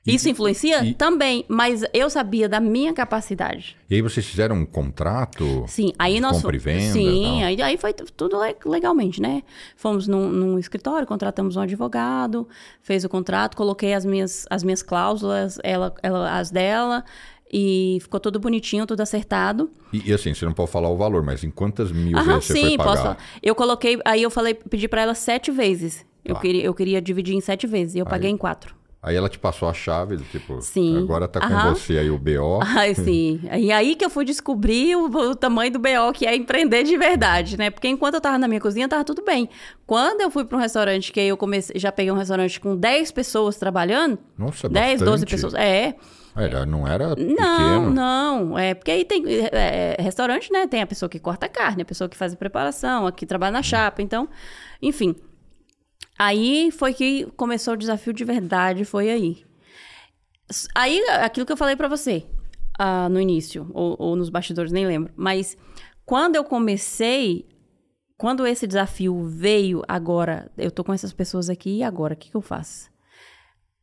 Isso influencia? e- Também. Mas eu sabia da minha capacidade. E aí vocês fizeram um contrato? Sim, aí nós compra e venda, Sim, aí, aí foi tudo le- legalmente, né? Fomos num, num escritório, contratamos um advogado, fez o contrato, coloquei as minhas, as minhas cláusulas, ela, ela as dela, e ficou tudo bonitinho, tudo acertado. E, e assim, você não pode falar o valor, mas em quantas mil Aham, vezes você sim, foi pagar? posso falar. Eu coloquei, aí eu falei, pedi pra ela sete vezes. Eu, Tá. queria, eu queria dividir em sete vezes, e eu paguei em quatro. Aí ela te passou a chave, do tipo, Sim. agora tá com Aham. você aí o BO. Ai, sim. E aí que eu fui descobrir o, o tamanho do BO, que é empreender de verdade, né? Porque enquanto eu tava na minha cozinha, tava tudo bem. Quando eu fui para um restaurante, que aí eu comecei, já peguei um restaurante com 10 pessoas trabalhando, Nossa, 10, 12 bastante. pessoas. É. Era, não era Não, pequeno. não. É, porque aí tem é, é, restaurante, né? Tem a pessoa que corta carne, a pessoa que faz a preparação, a que trabalha na chapa. Então, enfim. Aí foi que começou o desafio de verdade, foi aí. Aí, aquilo que eu falei pra você ah, no início, ou, ou nos bastidores, nem lembro. Mas quando eu comecei, quando esse desafio veio agora, eu tô com essas pessoas aqui, e agora? O que, que eu faço?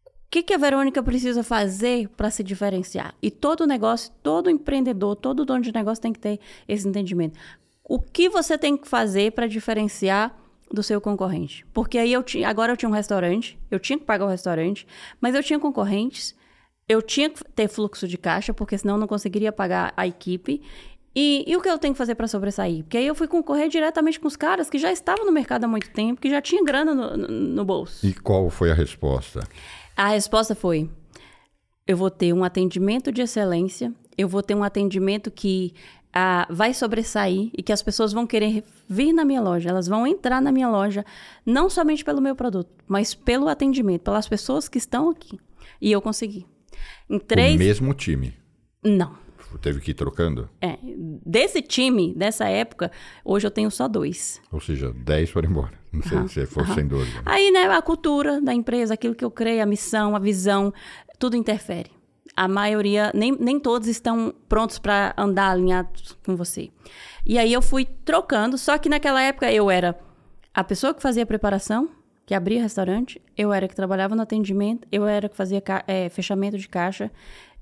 O que, que a Verônica precisa fazer para se diferenciar? E todo negócio, todo empreendedor, todo dono de negócio tem que ter esse entendimento. O que você tem que fazer para diferenciar do seu concorrente? Porque aí eu tinha, agora eu tinha um restaurante, eu tinha que pagar o restaurante, mas eu tinha concorrentes, eu tinha que ter fluxo de caixa, porque senão eu não conseguiria pagar a equipe. E, e o que eu tenho que fazer para sobressair? Porque aí eu fui concorrer diretamente com os caras que já estavam no mercado há muito tempo, que já tinham grana no, no- no bolso. E qual foi a resposta? A resposta foi: eu vou ter um atendimento de excelência, eu vou ter um atendimento que ah, vai sobressair e que as pessoas vão querer vir na minha loja, elas vão entrar na minha loja, não somente pelo meu produto, mas pelo atendimento, pelas pessoas que estão aqui. E eu consegui. Em três. O mesmo time. Não. Teve que ir trocando? É, desse time, dessa época, hoje eu tenho só dois. Ou seja, 10 foram embora. Não sei se for sem dúvida. Aí, né, a cultura da empresa, aquilo que eu creio, a missão, a visão, tudo interfere. A maioria, nem, nem todos estão prontos para andar alinhados com você. E aí eu fui trocando, só que naquela época eu era a pessoa que fazia a preparação, que abria restaurante, eu era que trabalhava no atendimento, eu era que fazia é, fechamento de caixa,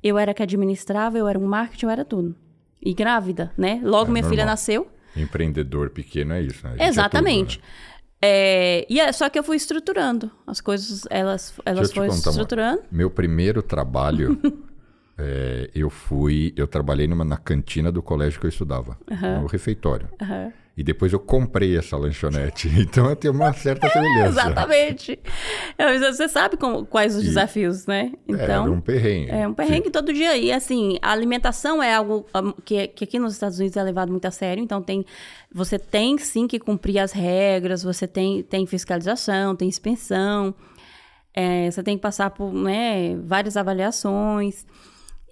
eu era que administrava, eu era um marketing, eu era tudo. E grávida, né? Logo é minha normal. filha nasceu. Empreendedor pequeno é isso, né? Exatamente. É tudo, né? É, e é, só que eu fui estruturando. As coisas, elas, elas foram estruturando. Meu primeiro trabalho, é, eu fui, eu trabalhei numa, na cantina do colégio que eu estudava, no refeitório. Uhum. E depois eu comprei essa lanchonete. Então eu tenho uma certa semelhança. Exatamente. Você sabe como, quais os e, desafios, né? É, então, é um perrengue. É um perrengue Sim. todo dia. E assim, a alimentação é algo que, que aqui nos Estados Unidos é levado muito a sério. Então tem, você tem sim que cumprir as regras, você tem, tem fiscalização, tem inspeção. É, você tem que passar por né, várias avaliações.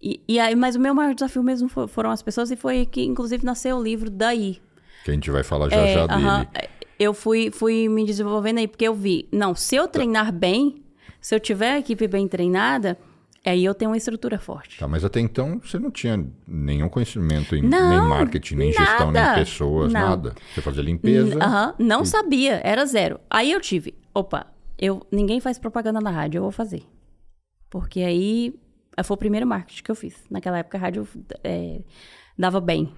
E, e aí, mas o meu maior desafio mesmo foram as pessoas e foi que, inclusive, nasceu o livro daí. Que a gente vai falar já é, já dele. Uh -huh. Eu fui, fui me desenvolvendo aí, porque eu vi, não, se eu treinar bem, se eu tiver a equipe bem treinada, aí eu tenho uma estrutura forte. Tá, mas até então você não tinha nenhum conhecimento em não, nem marketing, nem nada, gestão, nem pessoas, não. nada. Você fazia limpeza. Uh -huh, não e... sabia, era zero. Aí eu tive, opa, eu, ninguém faz propaganda na rádio, eu vou fazer. Porque aí foi o primeiro marketing que eu fiz. Naquela época a rádio é, dava bem.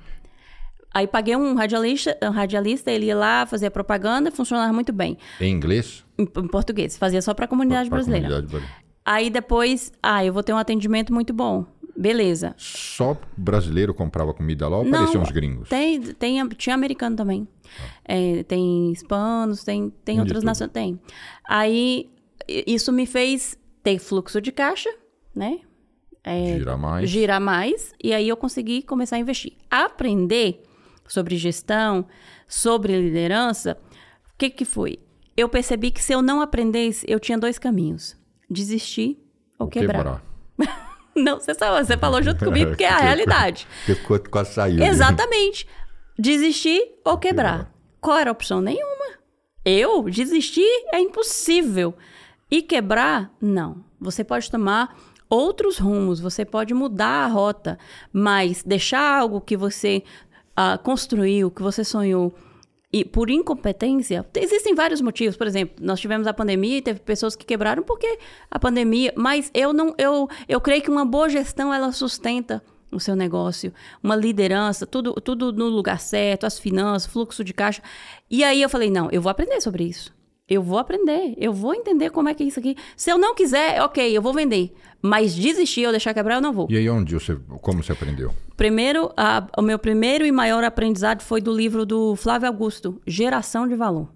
Aí paguei um radialista, um radialista, ele ia lá fazer propaganda, funcionava muito bem. Em inglês? Em, em português, fazia só para a comunidade pra, brasileira. Comunidade brasileira. Aí depois, ah, eu vou ter um atendimento muito bom. Beleza. Só brasileiro comprava comida lá ou Não, apareciam os gringos? Tem, tem, tinha americano também. Ah. É, tem hispanos, tem, tem outras nações. Tem. Aí isso me fez ter fluxo de caixa, né? É, girar mais. Girar mais. E aí eu consegui começar a investir. Aprender sobre gestão, sobre liderança, o que, que foi? Eu percebi que se eu não aprendesse, eu tinha dois caminhos: desistir ou, ou quebrar. quebrar. não, você, só, você falou junto comigo, porque é a realidade. Ficou quase saiu. Exatamente. Desistir ou quebrar. Qual era a opção? Nenhuma. Eu desistir é impossível. E quebrar, não. Você pode tomar outros rumos, você pode mudar a rota, mas deixar algo que você uh, construiu, que você sonhou, e por incompetência, existem vários motivos. Por exemplo, nós tivemos a pandemia e teve pessoas que quebraram porque a pandemia. Mas eu não, eu, eu creio que uma boa gestão ela sustenta o seu negócio, uma liderança, tudo, tudo no lugar certo, as finanças, fluxo de caixa. E aí eu falei, não, eu vou aprender sobre isso. Eu vou aprender, eu vou entender como é que é isso aqui. Se eu não quiser, ok, eu vou vender. Mas desistir ou deixar quebrar, eu não vou. E aí, onde você, como você aprendeu? Primeiro, a, o meu primeiro e maior aprendizado foi do livro do Flávio Augusto, Geração de Valor.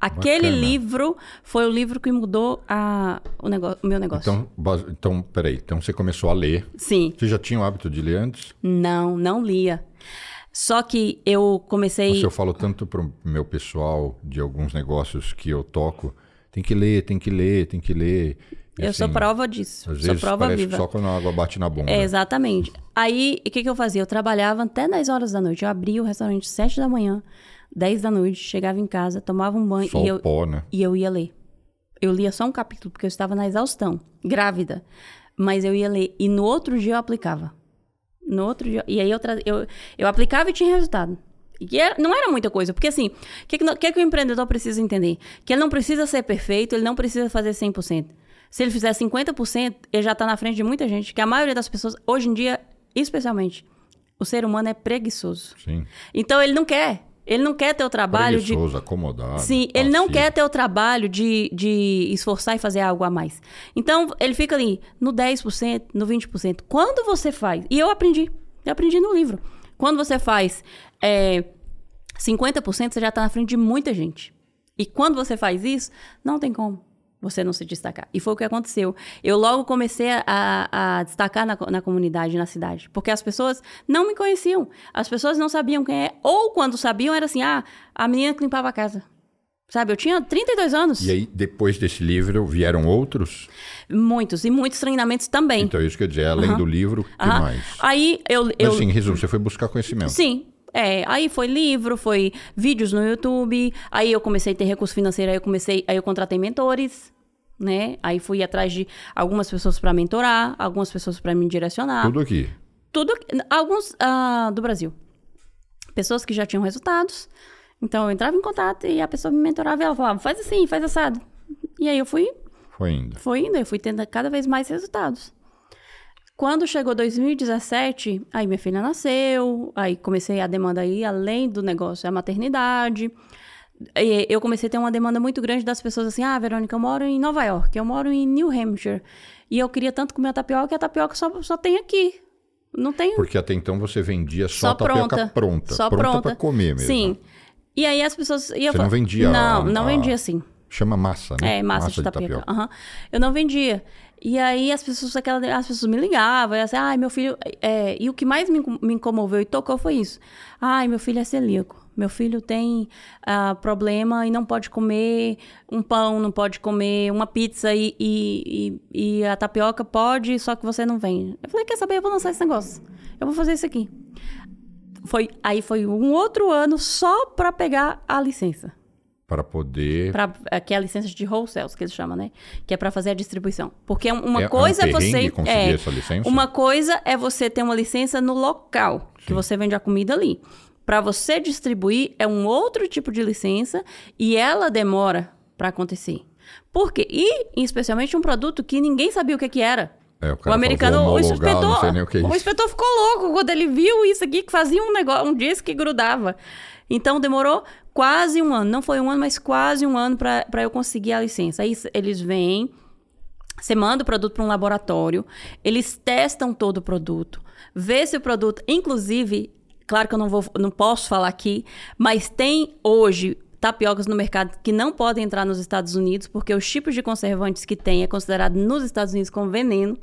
Aquele Bacana. livro foi o livro que mudou a, o, negócio, o meu negócio. Então, então, peraí. Então, você começou a ler. Sim. Você já tinha o hábito de ler antes? Não, não lia. Só que eu comecei. Nossa, eu falo tanto para o meu pessoal de alguns negócios que eu toco. Tem que ler, tem que ler, tem que ler. E, eu assim, sou prova disso. Às sou vezes prova parece viva. só quando a água bate na bomba. É, exatamente. Aí, o que, que eu fazia? Eu trabalhava até 10 horas da noite. Eu abria o restaurante 7 da manhã, 10 da noite, chegava em casa, tomava um banho só e eu, pó, né? e eu ia ler. Eu lia só um capítulo, porque eu estava na exaustão, grávida. Mas eu ia ler. E no outro dia eu aplicava. No outro dia. E aí eu, tra... eu, eu aplicava e tinha resultado. E era, não era muita coisa, porque assim, o que, que, que, o empreendedor precisa entender? Que ele não precisa ser perfeito, ele não precisa fazer 100%. Se ele fizer 50%, ele já está na frente de muita gente, que a maioria das pessoas, hoje em dia, especialmente, o ser humano é preguiçoso. Sim. Então ele não quer. Ele não quer ter o trabalho Preguiçoso, de. acomodado. Sim, ele não quer ter o trabalho de, de esforçar e fazer algo a mais. Então, ele fica ali no 10%, no 20%. Quando você faz. E eu aprendi. Eu aprendi no livro. Quando você faz é, 50%, você já está na frente de muita gente. E quando você faz isso, não tem como você não se destacar. E foi o que aconteceu. Eu logo comecei a, a destacar na, na, comunidade, na cidade, porque as pessoas não me conheciam. As pessoas não sabiam quem é. Ou quando sabiam, era assim: ah, a menina que limpava a casa. Sabe, eu tinha 32 anos. E aí, depois desse livro, vieram outros? Muitos, e muitos treinamentos também. Então, isso quer dizer, além do livro, o que mais? Aí, eu... Mas, eu... assim, resumo, você foi buscar conhecimento. Sim, é, aí foi livro, foi vídeos no YouTube, aí eu comecei a ter recurso financeiro, aí eu comecei, aí eu contratei mentores, né? Aí fui atrás de algumas pessoas para mentorar, algumas pessoas para me direcionar. Tudo aqui. Tudo, alguns uh, do Brasil. Pessoas que já tinham resultados. Então eu entrava em contato e a pessoa me mentorava e ela falava: "Faz assim, faz assado". E aí eu fui, Foi indo. foi indo, eu fui tendo cada vez mais resultados. Quando chegou 2017, aí minha filha nasceu, aí comecei a demanda aí, além do negócio, a maternidade. E eu comecei a ter uma demanda muito grande das pessoas assim, ah, Verônica, eu moro em Nova York, eu moro em New Hampshire. E eu queria tanto comer a tapioca, e a tapioca só, só tem aqui. Não tem Porque até então você vendia só, só tapioca pronta. pronta. Só pronta pra comer mesmo. Sim. E aí as pessoas... Iam Você não vendia Não, a- não vendia assim. Chama massa, né? É, massa, de tapioca. Aham. Eu não vendia. E aí as pessoas, aquela, as pessoas me ligavam, e assim, ai, meu filho. é, e o que mais me, me comoveu e tocou foi isso. Ai, meu filho é celíaco. Meu filho tem ah, problema e não pode comer um pão, não pode comer uma pizza e, e, e, e a tapioca pode, só que você não vem. Eu falei, quer saber? Eu vou lançar esse negócio. Eu vou fazer isso aqui. Foi, aí foi um outro ano só para pegar a licença. Para poder. Pra, é, que é a licença de wholesale, que eles chamam, né? Que é para fazer a distribuição. Porque uma É- é um coisa é, você. perrengue conseguir essa licença? Uma coisa é você ter uma licença no local, que você vende a comida ali. Para você distribuir, é um outro tipo de licença e ela demora para acontecer. Por quê? E, especialmente, um produto que ninguém sabia o que, que era. É, o O americano, o "Vou homologar, inspetor, o é o inspetor ficou louco quando ele viu isso aqui, que fazia um negócio, um disco que grudava. Então demorou quase um ano, não foi um ano, mas quase um ano para eu conseguir a licença. Aí eles vêm, você manda o produto para um laboratório, eles testam todo o produto, vê se o produto, inclusive, claro que eu não vou, não posso falar aqui, mas tem hoje tapiocas no mercado que não podem entrar nos Estados Unidos, porque os tipos de conservantes que tem é considerado nos Estados Unidos como veneno.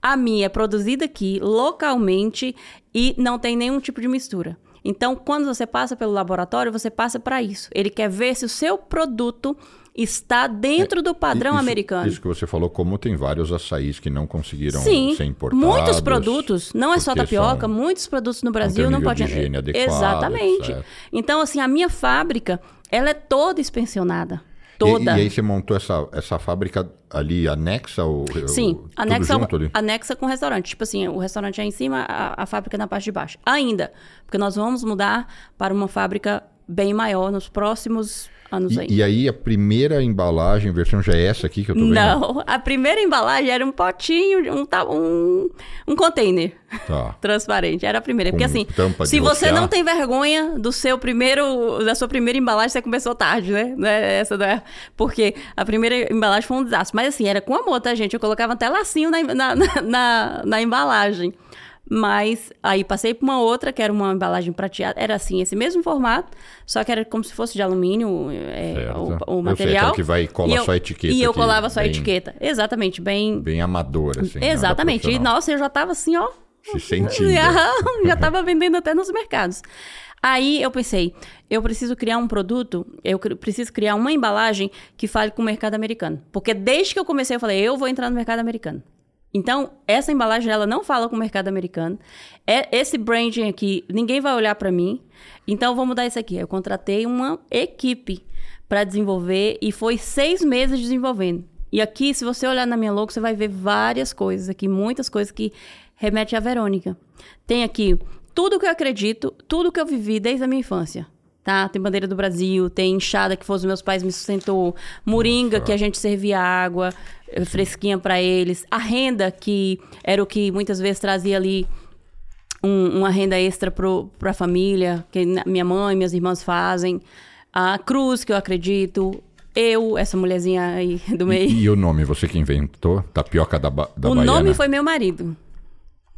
A minha é produzida aqui localmente e não tem nenhum tipo de mistura. Então, quando você passa pelo laboratório, você passa para isso. Ele quer ver se o seu produto está dentro do padrão Isso- americano. Isso que você falou, como tem vários açaís que não conseguiram Sim, ser importados. muitos produtos, não é só tapioca, são- muitos produtos no Brasil não nível pode de higiene adequado, Exatamente. Então, assim, a minha fábrica, ela é toda inspecionada, E- toda. E, aí você montou essa, essa fábrica ali anexa? O, Sim, o, anexa, junto ali? anexa com o restaurante. Tipo assim, o restaurante é em cima, a, a fábrica é na parte de baixo. Ainda, porque nós vamos mudar para uma fábrica bem maior nos próximos anos. E, e aí a primeira embalagem, versão já é essa aqui que eu tô vendo? Não, a primeira embalagem era um potinho, um, um, um container Tá. transparente. Era a primeira. Com Porque assim, se você não tem vergonha do seu primeiro, da sua primeira embalagem, você começou tarde, né? É Essa não é- Porque a primeira embalagem foi um desastre. Mas assim, era com amor, tá, gente? Eu colocava até lacinho na, na, na, na- na embalagem. Mas aí passei para uma outra, que era uma embalagem prateada. Era assim, esse mesmo formato, só que era como se fosse de alumínio é, o, Eu o material. que vai e cola eu- só a etiqueta E eu colava só a etiqueta. Exatamente, bem... Bem amadora, assim. nada Exatamente. E nossa, eu já tava assim, ó. Se sentindo. Já, tava vendendo até nos mercados. Aí eu pensei, eu preciso criar um produto, eu preciso criar uma embalagem que fale com o mercado americano. Porque desde que eu comecei, eu falei, eu vou entrar no mercado americano. Então, essa embalagem, ela não fala com o mercado americano. É, esse branding aqui, ninguém vai olhar para mim. Então, vou mudar isso aqui. Eu contratei uma equipe para desenvolver e foi seis meses desenvolvendo. E aqui, se você olhar na minha logo, você vai ver várias coisas aqui, muitas coisas que remetem à Verônica. Tem aqui tudo que eu acredito, tudo que eu vivi desde a minha infância. Tá? Tem bandeira do Brasil, tem enxada que foi os meus pais me sustentou, moringa que a gente servia água eh, fresquinha para eles, a renda que era o que muitas vezes trazia ali um- uma renda extra para a família, que minha mãe, minhas irmãs fazem, a cruz que eu acredito, eu, essa mulherzinha aí do meio. E, e o nome, você que inventou? Tapioca da, ba da o nome foi meu marido,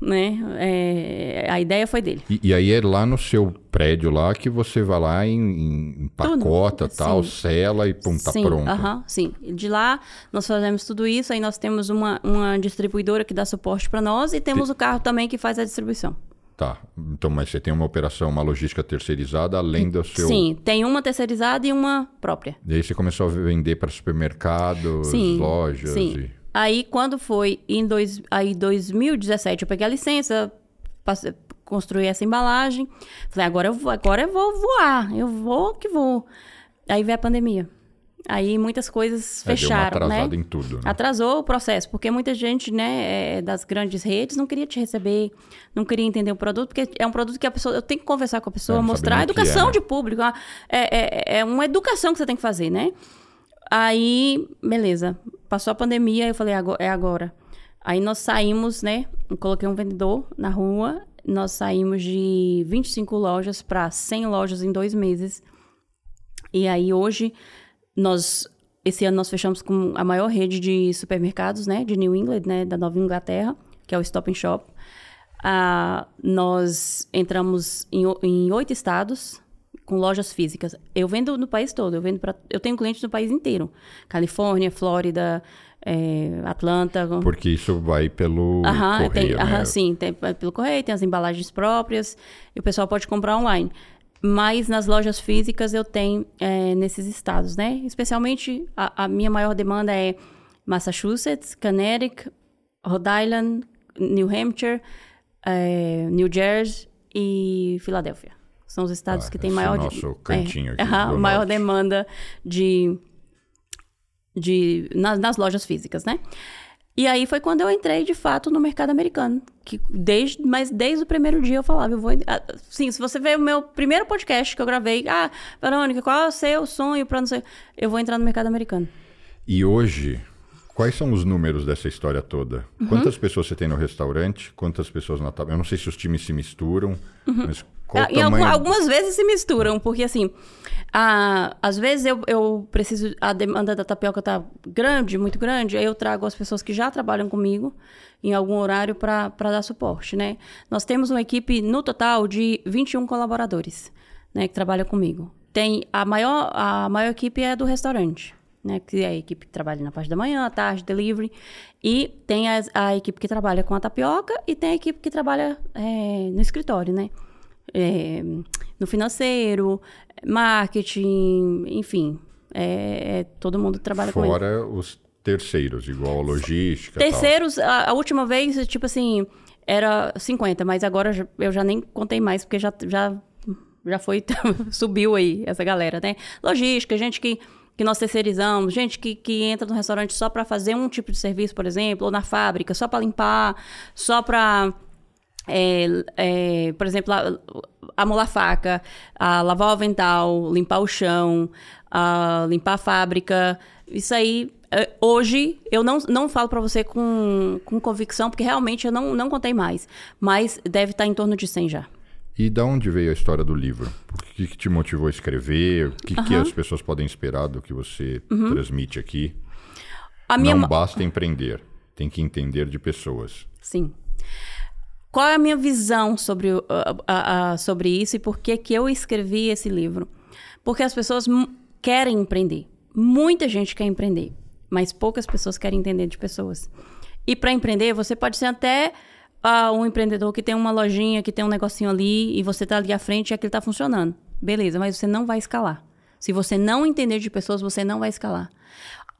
né? É, a ideia foi dele. E, e aí é lá no seu prédio lá que você vai lá em, em empacota, Tudo, tal, sim. sela e pum, tá sim, pronto. aham, sim. De lá, nós fazemos tudo isso, aí nós temos uma, uma distribuidora que dá suporte para nós e temos o carro também que faz a distribuição. Tá. Então, mas você tem uma operação, uma logística terceirizada além do seu. Sim, tem uma terceirizada e uma própria. E aí você começou a vender para supermercados, Sim, lojas. sim. E... Aí, quando foi em dois, aí 2017, eu peguei a licença, passei- construí essa embalagem. Falei, agora eu, vou, agora eu vou voar, eu vou que vou. Aí veio a pandemia. Aí muitas coisas É, deu fecharam, né? em tudo. Né? Atrasou o processo, porque muita gente, né, é, das grandes redes não queria te receber, não queria entender o produto, porque é um produto que a pessoa, eu tenho que conversar com a pessoa, É, mostrar a sabia nem o que é, educação né? de público, é, é, é uma educação que você tem que fazer, né? Aí, beleza. Passou a pandemia, eu falei, é agora. Aí nós saímos, né? Eu coloquei um vendedor na rua. Nós saímos de 25 lojas para 100 lojas em dois meses. E aí hoje, nós... Esse ano nós fechamos com a maior rede de supermercados, né? De New England, né? Da Nova Inglaterra, que é o Stop and Shop. Ah, nós entramos em oito estados com lojas físicas. Eu vendo no país todo, eu vendo para, eu tenho clientes no país inteiro, Califórnia, Flórida, é, Atlanta. Porque isso vai pelo aham, correio, tem, né? Aham, sim, tem pelo correio, tem as embalagens próprias e o pessoal pode comprar online. Mas nas lojas físicas eu tenho é, nesses estados, né? Especialmente a, a minha maior demanda é Massachusetts, Connecticut, Rhode Island, New Hampshire, é, New Jersey e Filadélfia. São os estados ah, que têm maior... É nosso cantinho é, aqui maior demanda de... de nas, nas lojas físicas, né? E aí foi quando eu entrei, de fato, no mercado americano. Que desde, mas desde o primeiro dia eu falava, eu vou. Ah, sim, se você ver o meu primeiro podcast que eu gravei, ah, Verônica, qual é o seu sonho para não sei. Eu vou entrar no mercado americano. E hoje, Quais são os números dessa história toda? Uhum. Quantas pessoas você tem no restaurante? Quantas pessoas na tabela? Eu não sei se os times se misturam, uhum. mas qual ah, tamanho... Algumas vezes se misturam, porque assim, ah, às vezes eu, eu preciso, a demanda da tapioca tá grande, muito grande, aí eu trago as pessoas que já trabalham comigo em algum horário para dar suporte, né? Nós temos uma equipe, no total, de 21 colaboradores, né, que trabalham comigo. Tem a maior, a maior equipe é do restaurante né? Que é a equipe que trabalha na parte da manhã, tarde, delivery. E tem a, a equipe que trabalha com a tapioca e tem a equipe que trabalha é, no escritório, né? É, no financeiro, marketing, enfim. É, é todo mundo trabalha Fora com Fora os terceiros, igual logística. Terceiros, a, a, última vez, tipo assim, era 50, mas agora eu já nem contei mais, porque já, já, já foi, subiu aí essa galera, né? Logística, gente que que nós terceirizamos, gente que, que entra no restaurante só para fazer um tipo de serviço, por exemplo, ou na fábrica, só para limpar, só para. É, é, por exemplo, amolar faca, a lavar o avental, limpar o chão, a limpar a fábrica. Isso aí, é, hoje, eu não, não falo para você com, com convicção, porque realmente eu não, não contei mais. Mas deve estar em torno de 100 já. E da onde veio a história do livro? O que, que te motivou a escrever? O que, uhum. que, as pessoas podem esperar do que você uhum. transmite aqui? A minha... Não basta empreender, tem que entender de pessoas. Sim. Qual é a minha visão sobre, uh, uh, uh, sobre isso e por que, que eu escrevi esse livro? Porque as pessoas querem empreender. Muita gente quer empreender, mas poucas pessoas querem entender de pessoas. E para empreender, você pode ser até ah, um empreendedor que tem uma lojinha, que tem um negocinho ali e você está ali à frente e aquilo está funcionando. Beleza, mas você não vai escalar. Se você não entender de pessoas, você não vai escalar.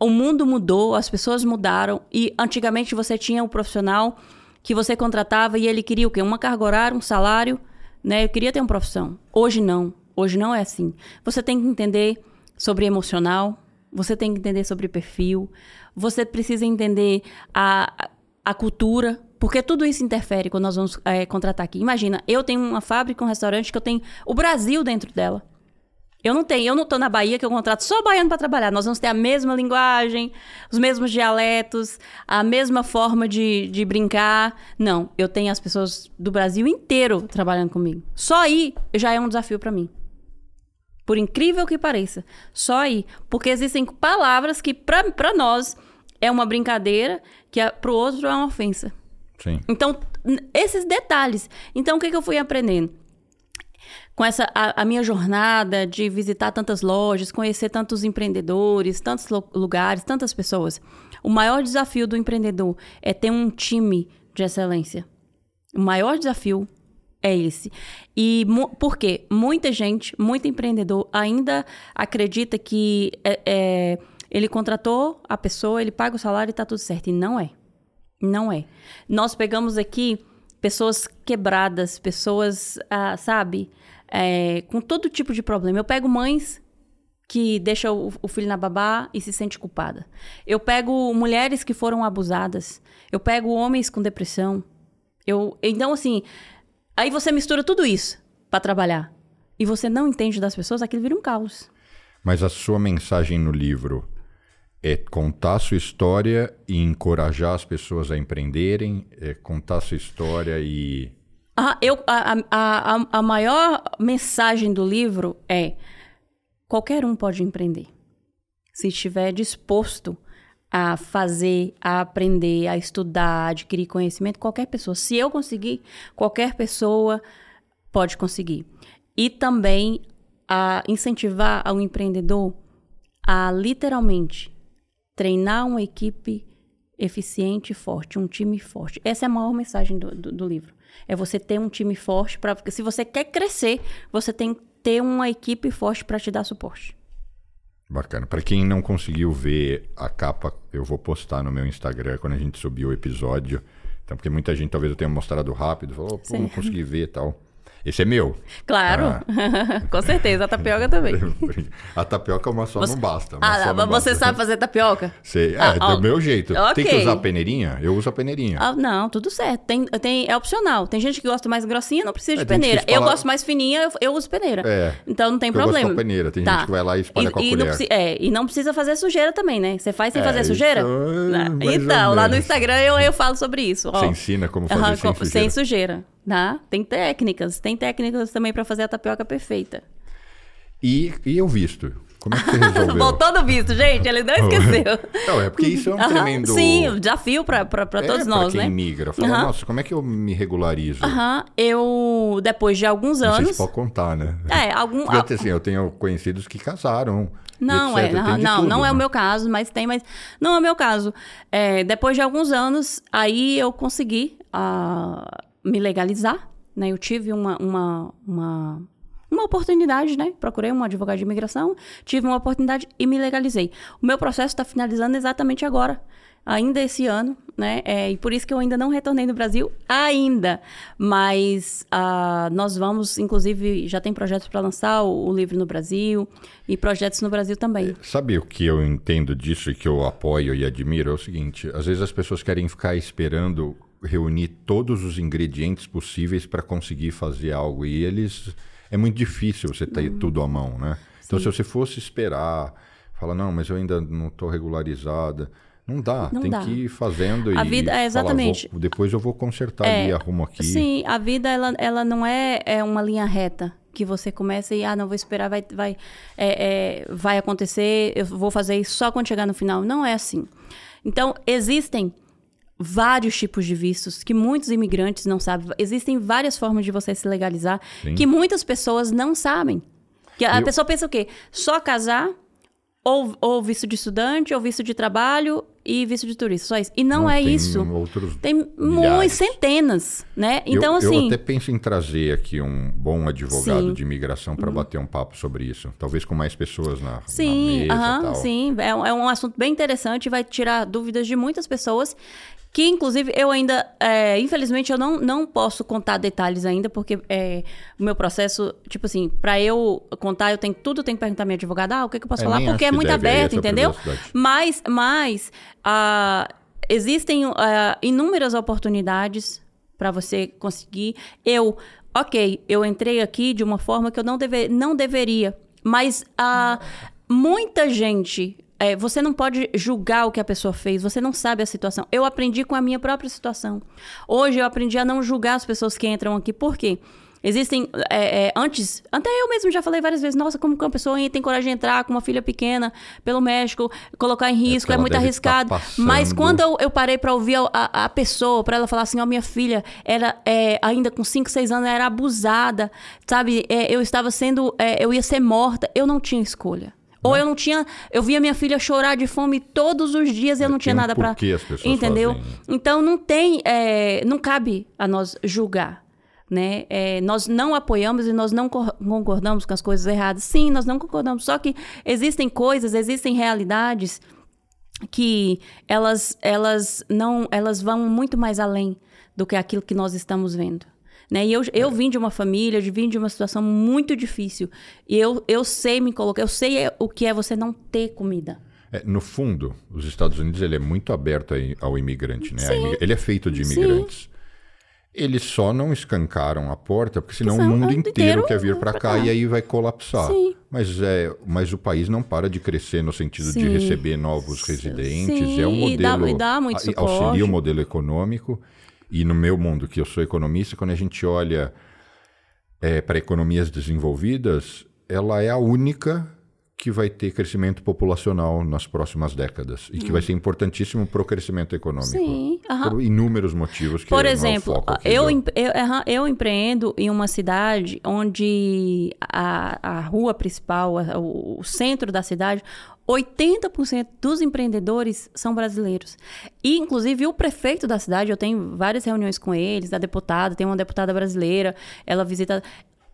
O mundo mudou, as pessoas mudaram e antigamente você tinha um profissional que você contratava e ele queria o quê? Uma carga horária, um salário, né? Eu queria ter uma profissão. Hoje não. Hoje não é assim. Você tem que entender sobre emocional, você tem que entender sobre perfil, você precisa entender a, a cultura, porque tudo isso interfere quando nós vamos é, contratar aqui. Imagina, eu tenho uma fábrica, um restaurante que eu tenho o Brasil dentro dela. Eu não tenho, eu não estou na Bahia que eu contrato só baiano para trabalhar. Nós vamos ter a mesma linguagem, os mesmos dialetos, a mesma forma de, de brincar. Não, eu tenho as pessoas do Brasil inteiro trabalhando comigo. Só aí já é um desafio para mim. Por incrível que pareça. Só aí. Porque existem palavras que para nós é uma brincadeira, que para o outro é uma ofensa. Sim. Então, esses detalhes. Então, o que, que eu fui aprendendo? Com essa a, a, minha jornada de visitar tantas lojas, conhecer tantos empreendedores, tantos lugares, tantas pessoas. O maior desafio do empreendedor é ter um time de excelência. O maior desafio é esse. E por quê? Muita gente, muito empreendedor ainda acredita que é, é, ele contratou a pessoa, ele paga o salário e está tudo certo. E não é. Não é. Nós pegamos aqui pessoas quebradas, pessoas, ah, sabe, é, com todo tipo de problema. Eu pego mães que deixam o, o filho na babá e se sente culpada. Eu pego mulheres que foram abusadas. Eu pego homens com depressão. Eu, então, assim, aí você mistura tudo isso para trabalhar e você não entende das pessoas, aquilo vira um caos. Mas a sua mensagem no livro é contar sua história e encorajar as pessoas a empreenderem, é contar sua história e. Ah, eu, a, a, a, a maior mensagem do livro é: qualquer um pode empreender. Se estiver disposto a fazer, a aprender, a estudar, adquirir conhecimento, qualquer pessoa. Se eu conseguir, qualquer pessoa pode conseguir. E também a incentivar ao empreendedor a literalmente treinar uma equipe eficiente e forte, um time forte. Essa é a maior mensagem do, do, do livro. É você ter um time forte para porque se você quer crescer, você tem que ter uma equipe forte para te dar suporte. Bacana. Para quem não conseguiu ver a capa, eu vou postar no meu Instagram quando a gente subir o episódio. Então, porque muita gente talvez eu tenha mostrado rápido, falou, pô, não consegui ver e tal. Esse é meu. Claro, ah. com certeza. A tapioca também. a tapioca uma só você... não basta. Ah, não você basta. sabe fazer tapioca? Sei. Ah, é, do meu jeito. Okay. Tem que usar peneirinha? Eu uso a peneirinha. Ah, não, tudo certo. Tem, tem, é opcional. Tem gente que gosta mais grossinha, não precisa de é, peneira. Eu gosto mais fininha, eu, eu uso peneira. É. Então não tem problema. Eu gosto peneira. Tem tá. gente que vai lá e espalha e, com a e colher. Não é, e não precisa fazer sujeira também, né? Você faz sem é, fazer sujeira? É então, lá no Instagram eu, eu falo sobre isso. Você ensina como fazer sem sujeira. Sem sujeira. Tá? Tem técnicas, tem técnicas também para fazer a tapioca perfeita. E, e o visto? Como é que você resolveu? Voltou do visto, gente, ele não esqueceu. não, é porque isso é um uhum, tremendo... Sim, desafio para é, todos nós, quem né? migra. Fala, uhum. nossa, como é que eu me regularizo? Uhum. Eu, depois de alguns anos... Não sei se pode contar, né? É, algum... Porque, assim, eu tenho conhecidos que casaram... Não, é, não, não, tudo, não é o né? meu caso, mas tem, mas não é o meu caso. É, depois de alguns anos, aí eu consegui me legalizar, né? Eu tive uma, uma, uma, uma oportunidade, né? Procurei um advogado de imigração, tive uma oportunidade e me legalizei. O meu processo está finalizando exatamente agora, ainda esse ano, né? É, e por isso que eu ainda não retornei no Brasil, ainda. Mas uh, nós vamos, inclusive, já tem projetos para lançar o, o, livro no Brasil e projetos no Brasil também. É, sabe o que eu entendo disso e que eu apoio e admiro? É o seguinte: às vezes as pessoas querem ficar esperando reunir todos os ingredientes possíveis para conseguir fazer algo. E eles. É muito difícil você ter uhum. tudo à mão, né? Então, Sim. se você fosse esperar, fala, não, mas eu ainda não estou regularizada. Não dá, não tem dá. que ir fazendo a e vida é exatamente. Falar, depois eu vou consertar é, ali, arrumo aqui. Sim, a vida ela, ela não é, é uma linha reta que você começa e ah não vou esperar vai vai é, é, vai acontecer eu vou fazer isso só quando chegar no final não é assim então existem vários tipos de vistos que muitos imigrantes não sabem. Existem várias formas de você se legalizar Sim. que muitas pessoas não sabem. Que a Eu... pessoa pensa o quê? Só casar ou, ou visto de estudante, ou visto de trabalho e visto de turista, só isso. E não, não é tem isso. Outros tem muitas centenas, né? Então, eu, assim. Eu até penso em trazer aqui um bom advogado sim. de imigração para uhum. bater um papo sobre isso. Talvez com mais pessoas na, sim, na mesa. Sim, é, é um assunto bem interessante, vai tirar dúvidas de muitas pessoas que inclusive eu ainda, é, infelizmente, eu não, não posso contar detalhes ainda, porque é, o meu processo, tipo assim, para eu contar, eu tenho tudo, tenho que perguntar à minha advogada, ah, o que, que eu posso é, falar, porque é muito aberto, entendeu? Mas, mas uh, existem uh, inúmeras oportunidades para você conseguir. Eu, ok, eu entrei aqui de uma forma que eu não, deve, não deveria, mas uh, muita gente é, você não pode julgar o que a pessoa fez, você não sabe a situação. Eu aprendi com a minha própria situação. Hoje eu aprendi a não julgar as pessoas que entram aqui. Por quê? Existem, é, é, antes, até eu mesmo já falei várias vezes, nossa, como que uma pessoa tem coragem de entrar com uma filha pequena pelo México, colocar em risco, é, é muito arriscado. Tá Mas quando eu, eu parei para ouvir a, a pessoa, para ela falar assim, ó, oh, minha filha era, é, ainda com 5, 6 anos, era abusada, sabe? É, eu estava sendo, é, eu ia ser morta, eu não tinha escolha. Ou eu não tinha. Eu via minha filha chorar de fome todos os dias e eu não tinha nada para. Entendeu? Fazem. Então não tem. É, não cabe a nós julgar. Né? É, nós não apoiamos e nós não concordamos com as coisas erradas. Sim, nós não concordamos. Só que existem coisas, existem realidades que elas, elas não, elas vão muito mais além do que aquilo que nós estamos vendo. Né? E eu, eu vim de uma família, eu vim de uma situação muito difícil. E eu, eu sei me colocar, eu sei o que é você não ter comida. É, no fundo, os Estados Unidos ele é muito aberto ao imigrante, né? Sim. Ele é feito de imigrantes. Sim. Eles só não escancaram a porta, porque senão o mundo inteiro, inteiro quer vir para cá, cá. e aí vai colapsar. Sim. Mas, é, mas o país não para de crescer no sentido de Sim. receber novos Sim, residentes. é um e dá- modelo. e dá muito suporte. Auxilia o modelo econômico. E no meu mundo, que eu sou economista, quando a gente olha para economias desenvolvidas, ela é a única que vai ter crescimento populacional nas próximas décadas e que vai ser importantíssimo para o crescimento econômico. Sim, aham. Por inúmeros motivos que Por é exemplo, eu, eu, eu empreendo em uma cidade onde a, a rua principal, o centro da cidade, 80% dos empreendedores são brasileiros. E, inclusive, o prefeito da cidade, eu tenho várias reuniões com eles, a deputada, tem uma deputada brasileira, ela visita.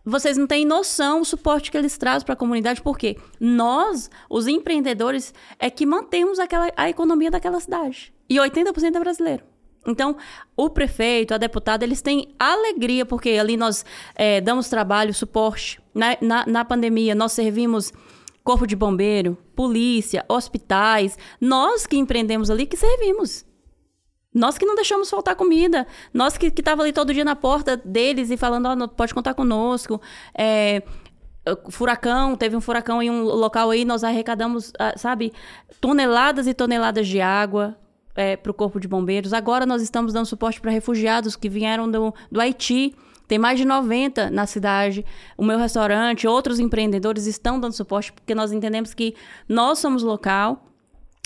Vocês não têm noção o suporte que eles trazem para a comunidade, porque nós, os empreendedores, é que mantemos aquela, a economia daquela cidade. E 80% é brasileiro. Então, o prefeito, a deputada, eles têm alegria, porque ali nós eh, damos trabalho, suporte. Na, na, na pandemia, nós servimos corpo de bombeiro, polícia, hospitais. Nós que empreendemos ali, que servimos. Nós que não deixamos faltar comida. Nós que estava ali todo dia na porta deles e falando, não- pode contar conosco. É, furacão, teve um furacão em um local aí, nós arrecadamos, ah, sabe, toneladas e toneladas de água para o Corpo de Bombeiros. Agora nós estamos dando suporte para refugiados que vieram do, do Haiti. Tem mais de 90 na cidade. O meu restaurante, outros empreendedores estão dando suporte, porque nós entendemos que nós somos local,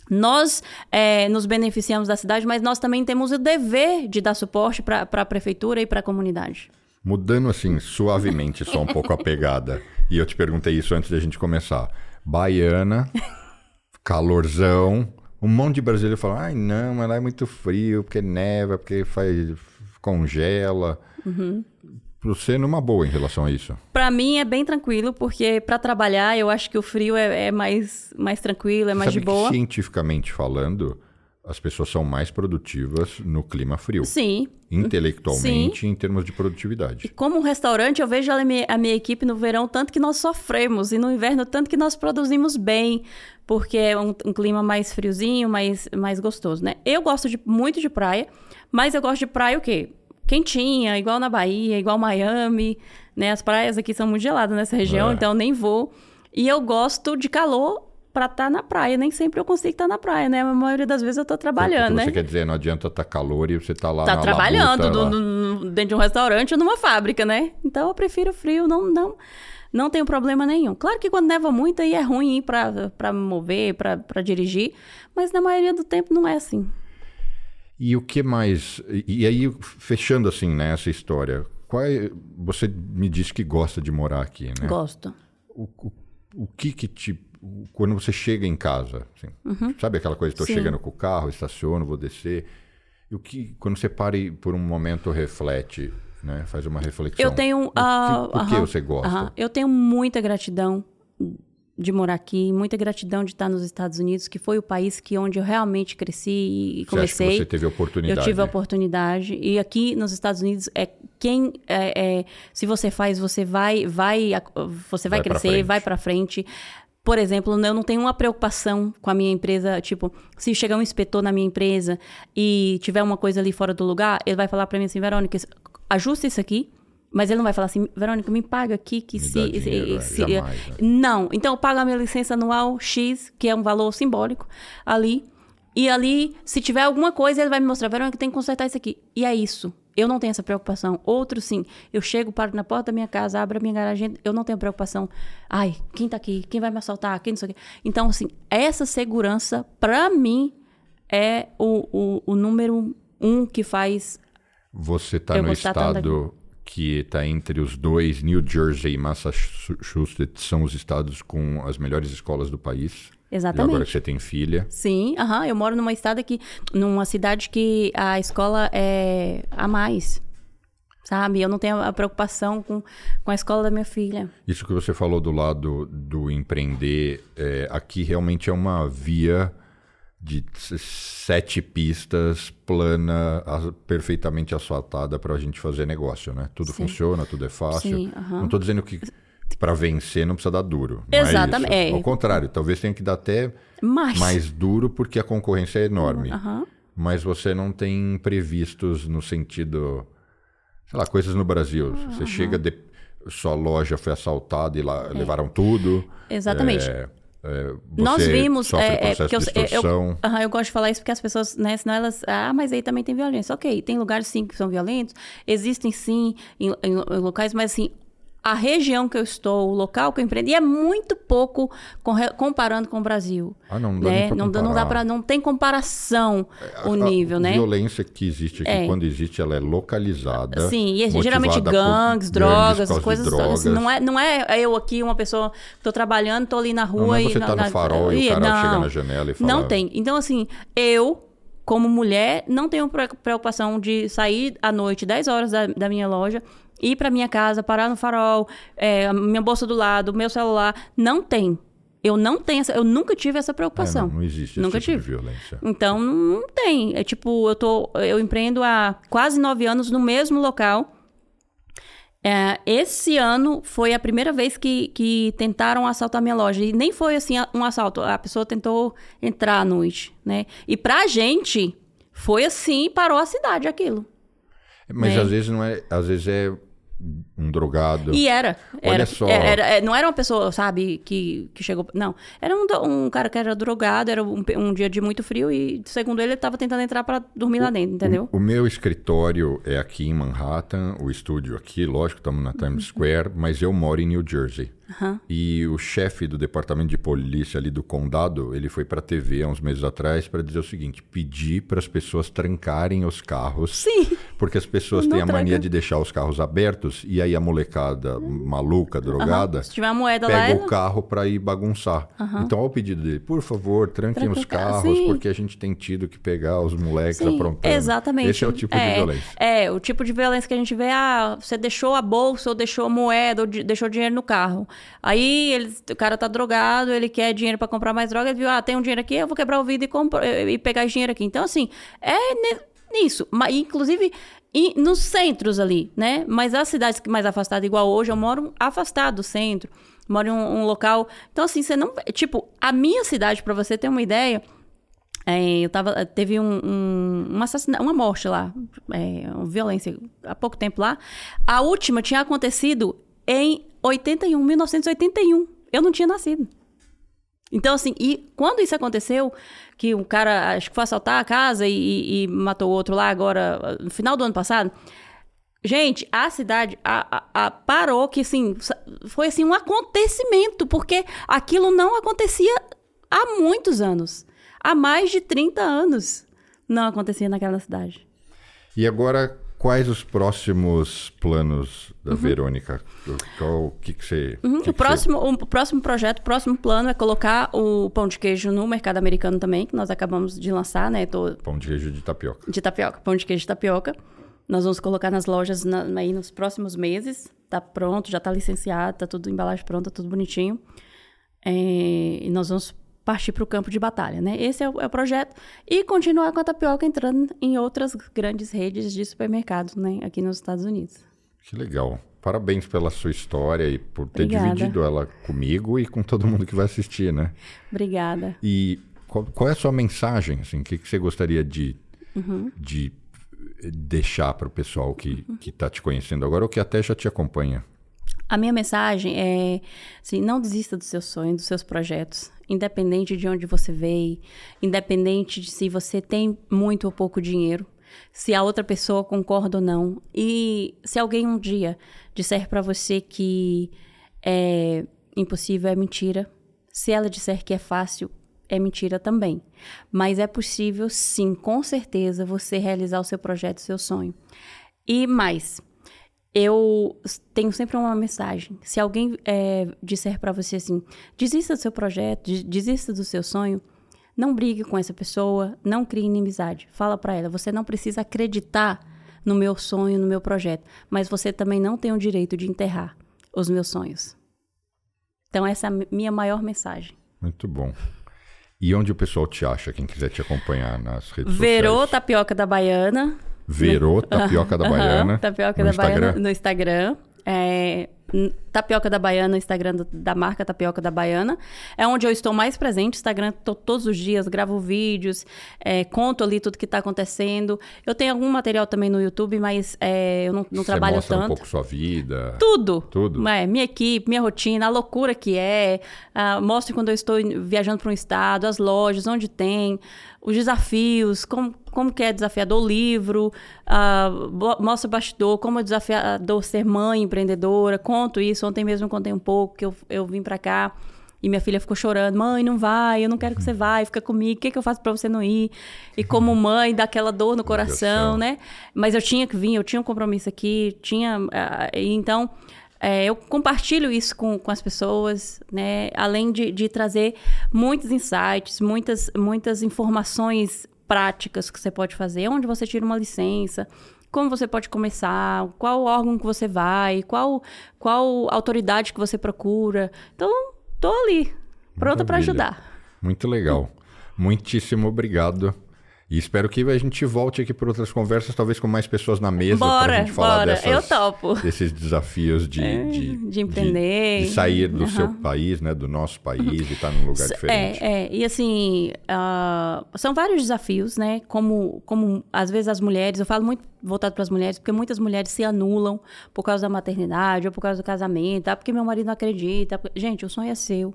nós eh, nos beneficiamos da cidade, mas nós também temos o dever de dar suporte para a prefeitura e para a comunidade. Mudando assim, suavemente só um pouco a pegada. E eu te perguntei isso antes da gente começar. Baiana, calorzão. Um monte de brasileiro fala, ai não, mas lá é muito frio, porque neva, porque faz, congela. Uhum. Você numa boa em relação a isso. Para mim é bem tranquilo, porque para trabalhar eu acho que o frio é, é mais, mais tranquilo, é mais Sabe de boa. que cientificamente falando, as pessoas são mais produtivas no clima frio. Sim. Intelectualmente, em termos de produtividade. Como um restaurante, eu vejo a minha, a minha equipe no verão tanto que nós sofremos e no inverno tanto que nós produzimos bem, porque é um, um clima mais friozinho, mais, mais gostoso, né? Eu gosto de, muito de praia, mas eu gosto de praia o quê? Quentinha, igual na Bahia, igual Miami, né? As praias aqui são muito geladas nessa região, É. então eu nem vou. E eu gosto de calor pra estar na praia. Nem sempre eu consigo estar na praia, né? A maioria das vezes eu tô trabalhando, né? você quer dizer, não adianta estar calor e você tá lá tá trabalhando labuta, no- no- dentro de um restaurante ou numa fábrica, né? Então eu prefiro frio, não não não tenho problema nenhum. Claro que quando neva muito aí é ruim ir pra, pra mover, pra dirigir, mas na maioria do tempo não é assim. E o que mais? E, e aí, fechando assim, né, essa história, qual é- você me disse que gosta de morar aqui, né? Gosto. O, o, o que que te... Quando você chega em casa, assim, sabe aquela coisa, estou Uhum. Chegando com o carro, estaciono, vou descer, e o que, quando você para e por um momento reflete, né, faz uma reflexão, Eu tenho. o que, ah, por que aham, você gosta? Eu tenho muita gratidão de morar aqui, muita gratidão de estar nos Estados Unidos, que foi o país que onde eu realmente cresci e Você acha que comecei. você teve oportunidade? Eu tive a oportunidade e aqui nos Estados Unidos é quem é, é, se você faz você vai vai você vai, Vai pra crescer frente. vai para frente. Por exemplo, eu não tenho uma preocupação com a minha empresa, tipo, se chegar um inspetor na minha empresa e tiver uma coisa ali fora do lugar, ele vai falar para mim assim, Verônica, ajusta isso aqui. Mas ele não vai falar assim, Verônica, me paga aqui que Me se, dinheiro, é, se- jamais, né? não, então eu pago a minha licença anual X, que é um valor simbólico, ali. E ali, se tiver alguma coisa, ele vai me mostrar, Verônica, tem que consertar isso aqui. E é isso. Eu não tenho essa preocupação. Outro, sim. Eu chego, paro na porta da minha casa, abro a minha garagem, eu não tenho preocupação. Ai, quem tá aqui? Quem vai me assaltar? Quem não sei o quê. Então, assim, essa segurança, pra mim, é o, o, o número um que faz Você Eu no estado que está entre os dois, New Jersey e Massachusetts, são os estados com as melhores escolas do país. E Exatamente. agora que você tem filha. Sim, aham. Eu moro numa estado que, numa cidade que a escola é a mais. Sabe? Eu não tenho a preocupação com, com a escola da minha filha. Isso que você falou do lado do empreender, é, aqui realmente é uma via de sete pistas, plana, perfeitamente asfaltada para a gente fazer negócio, né? Tudo Sim. funciona, tudo é fácil. Sim, aham. Não estou dizendo que para vencer não precisa dar duro. é Exatamente, isso. é. Ao contrário, talvez tenha que dar até Mas. mais duro porque a concorrência é enorme. Aham. Mas você não tem imprevistos no sentido sei lá, coisas no Brasil. Você chega, de, sua loja foi assaltada e lá levaram tudo. Exatamente. É, é, Nós vimos. É, é, porque eu, de eu, eu, eu gosto de falar isso porque as pessoas, né, senão elas. Ah, mas aí também tem violência. Ok, tem lugares sim que são violentos, existem sim em, em- em locais, mas assim. A região que eu estou, o local que eu empreendo, e é muito pouco comparando com o Brasil. Ah, não, não dá né? não, não dá para não tem comparação o A- nível, a né? violência que existe aqui, É. quando existe, ela é localizada. Sim, e é geralmente gangues, drogas, coisas. Assim, drogas. não, é, não é eu aqui, uma pessoa que tô trabalhando, tô ali na rua Não é e. você na- tá no na- farol e o cara não, chega na janela e fala- Não tem. Então, assim, eu, como mulher, não tenho pre- preocupação de sair à noite, 10 horas da, da minha loja, ir pra minha casa, parar no farol, é, minha bolsa do lado, meu celular. Não tem. Eu não tenho essa, eu nunca tive essa É, preocupação. não, não existe esse Nunca tipo tive. de violência. Então, não tem. É tipo, eu tô. Eu empreendo há quase nove anos no mesmo local. É, esse ano foi a primeira vez que, que tentaram assaltar minha loja. E nem foi assim um assalto. A pessoa tentou entrar à noite, né? E pra gente, foi assim, parou a cidade aquilo. Mas né? às vezes não é. Às vezes é um drogado. E era. Olha era, só. era- era- é, não era uma pessoa, sabe, que, que chegou. Não. Era um, um cara que era drogado, era um, um dia de muito frio e, segundo ele, ele tava tentando entrar pra dormir lá dentro, entendeu? O meu escritório é aqui em Manhattan, o estúdio aqui, lógico, estamos na Times Square, mas eu moro em New Jersey. E o chefe do departamento de polícia ali do condado, ele foi para a TV há uns meses atrás para dizer o seguinte: pedir para as pessoas trancarem os carros, Sim. porque as pessoas Não têm a mania tranca. de deixar os carros abertos e aí a molecada maluca, drogada, Se tiver moeda lá, pega é- o carro para ir bagunçar. Então, ao pedido dele, por favor, tranquem Tranca os o carro, carros, sim. porque a gente tem tido que pegar os moleques Sim, aprontando. exatamente. Esse é o tipo de violência. É, o tipo de violência que a gente vê, ah, você deixou a bolsa, ou deixou a moeda, ou de- deixou dinheiro no carro. Aí ele, o cara tá drogado, ele quer dinheiro pra comprar mais droga, ele viu, ah, tem um dinheiro aqui, eu vou quebrar o vidro e, compro- e pegar esse dinheiro aqui. Então, assim, é nisso. Mas, inclusive, nos centros ali, né? Mas as cidades mais afastadas, igual hoje, eu moro afastado do centro, moro em um, um local... Então, assim, você não... Tipo, a minha cidade, pra você ter uma ideia... É, eu tava, teve um, um, um assassinato, uma morte lá, é, uma violência há pouco tempo lá. A última tinha acontecido em 81, 1981. Eu não tinha nascido. Então, assim, e quando isso aconteceu, que um cara, acho que foi assaltar a casa e, e- matou o outro lá agora, no final do ano passado, gente, a cidade a- a- a parou que, assim, foi assim um acontecimento, porque aquilo não acontecia há muitos anos. Há mais de 30 anos não acontecia naquela cidade. E agora, quais os próximos planos da Verônica? Qual, o que, que você. Uhum, que o, que próximo, o próximo projeto, o próximo plano é colocar o pão de queijo no mercado americano também, que nós acabamos de lançar, né? Tô, você- Pão de queijo de tapioca. de tapioca, pão de queijo de tapioca. Nós vamos colocar nas lojas na- aí nos próximos meses. Tá pronto, já tá licenciado, tá tudo embalagem pronta, tudo bonitinho. É, e nós vamos partir para o campo de batalha, né? Esse é o, é o projeto. E continuar com a tapioca entrando em outras grandes redes de supermercados, né? Aqui nos Estados Unidos. Que legal. Parabéns pela sua história e por ter Obrigada. dividido ela comigo e com todo mundo que vai assistir, né? Obrigada. E qual, qual é a sua mensagem? Assim, o que, que você gostaria de, Uhum. de deixar para o pessoal que está te conhecendo agora ou que até já te acompanha? A minha mensagem é, assim, não desista dos seus sonhos, dos seus projetos, independente de onde você veio, independente de se você tem muito ou pouco dinheiro, se a outra pessoa concorda ou não. E se alguém um dia disser para você que é impossível, é mentira. Se ela disser que é fácil, é mentira também. Mas é possível, sim, com certeza, você realizar o seu projeto, o seu sonho. E mais, eu tenho sempre uma mensagem. Se alguém é, disser para você assim, desista do seu projeto, de- desista do seu sonho, não brigue com essa pessoa, não crie inimizade. Fala para ela, você não precisa acreditar no meu sonho, no meu projeto, mas você também não tem o direito de enterrar os meus sonhos. Então essa é a minha maior mensagem. Muito bom. E onde o pessoal te acha, quem quiser te acompanhar nas redes Verô sociais? Tapioca da Baiana. Verô Tapioca da Baiana. Tapioca no da Baiana Instagram. no Instagram. É, Tapioca da Baiana, Instagram da marca Tapioca da Baiana. É onde eu estou mais presente. Instagram, tô, todos os dias, gravo vídeos, é, conto ali tudo que está acontecendo. Eu tenho algum material também no YouTube, mas é, eu não, não Você trabalho mostra tanto. um pouco sua vida. Tudo. Tudo. É, minha equipe, minha rotina, a loucura que é. Uh, mostro quando eu estou viajando para um estado, as lojas, onde tem, os desafios, como, como que é desafiador o livro, uh, mostra o bastidor, como é desafiador ser mãe, empreendedora, conto isso. Ontem mesmo contei um pouco que eu, eu vim para cá. E minha filha ficou chorando, mãe, não vai, eu não quero que você vá, fica comigo, o que, que eu faço para você não ir? E como mãe, dá aquela dor no coração, né? Mas eu tinha que vir, eu tinha um compromisso aqui, tinha. Uh, então, é, eu compartilho isso com, com as pessoas, né? Além de, de trazer muitos insights, muitas, muitas informações práticas que você pode fazer, onde você tira uma licença, como você pode começar, qual órgão que você vai, qual, qual autoridade que você procura. Então, tô ali, pronta para ajudar. Muito legal. Muitíssimo obrigado. E espero que a gente volte aqui para outras conversas, talvez com mais pessoas na mesa para a gente falar bora. Dessas, Eu topo. desses desafios de, É, de, de empreender. de, de sair do Uhum. seu país, né, do nosso país e estar num lugar diferente. É, é, e assim, ah, são vários desafios, né? Como, como às vezes as mulheres, eu falo muito voltado para as mulheres, porque muitas mulheres se anulam por causa da maternidade ou por causa do casamento, ah, porque meu marido não acredita. Gente, o sonho é seu.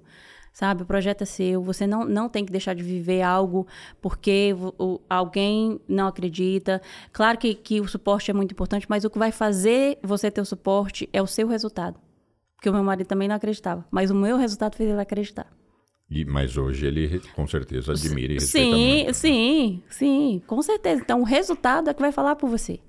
Sabe, o projeto é seu. Você não, não tem que deixar de viver algo porque o, alguém não acredita. Claro que, que o suporte é muito importante, mas o que vai fazer você ter o suporte é o seu resultado. Porque o meu marido também não acreditava. Mas o meu resultado fez ele acreditar. E, mas hoje ele com certeza admira e respeita Sim, muito. né? sim, sim, com certeza. Então, o resultado é que vai falar por você.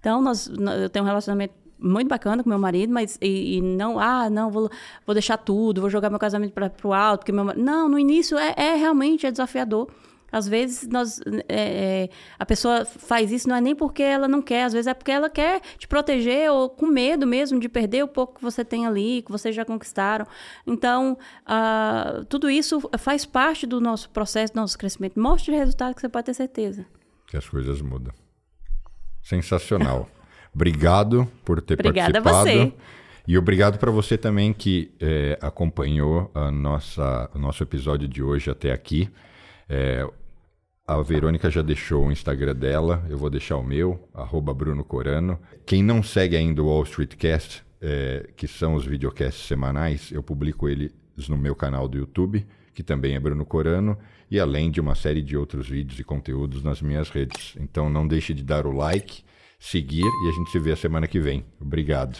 Então, nós, nó- eu tenho um relacionamento muito bacana com meu marido, mas e, e não, ah, não, vou, vou deixar tudo, vou jogar meu casamento para o alto, porque meu. Não, no início é, é realmente é desafiador. Às vezes nós, é, é, a pessoa faz isso não é nem porque ela não quer, às vezes é porque ela quer te proteger ou com medo mesmo de perder o pouco que você tem ali, que vocês já conquistaram. Então, ah, tudo isso faz parte do nosso processo, do nosso crescimento. Mostre resultado que você pode ter certeza. Que as coisas mudam. Sensacional. Obrigado por ter Obrigada a participado. você. E obrigado para você também que eh, acompanhou a nossa, o nosso episódio de hoje até aqui. Eh, a Verônica já deixou o Instagram dela, eu vou deixar o meu, arroba Bruno Corano. Quem não segue ainda o Wall Street Cast, eh, que são os videocasts semanais, eu publico eles no meu canal do YouTube, que também é Bruno Corano, e além de uma série de outros vídeos e conteúdos nas minhas redes. Então não deixe de dar o like, seguir e a gente se vê a semana que vem. Obrigado.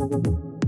Thank you.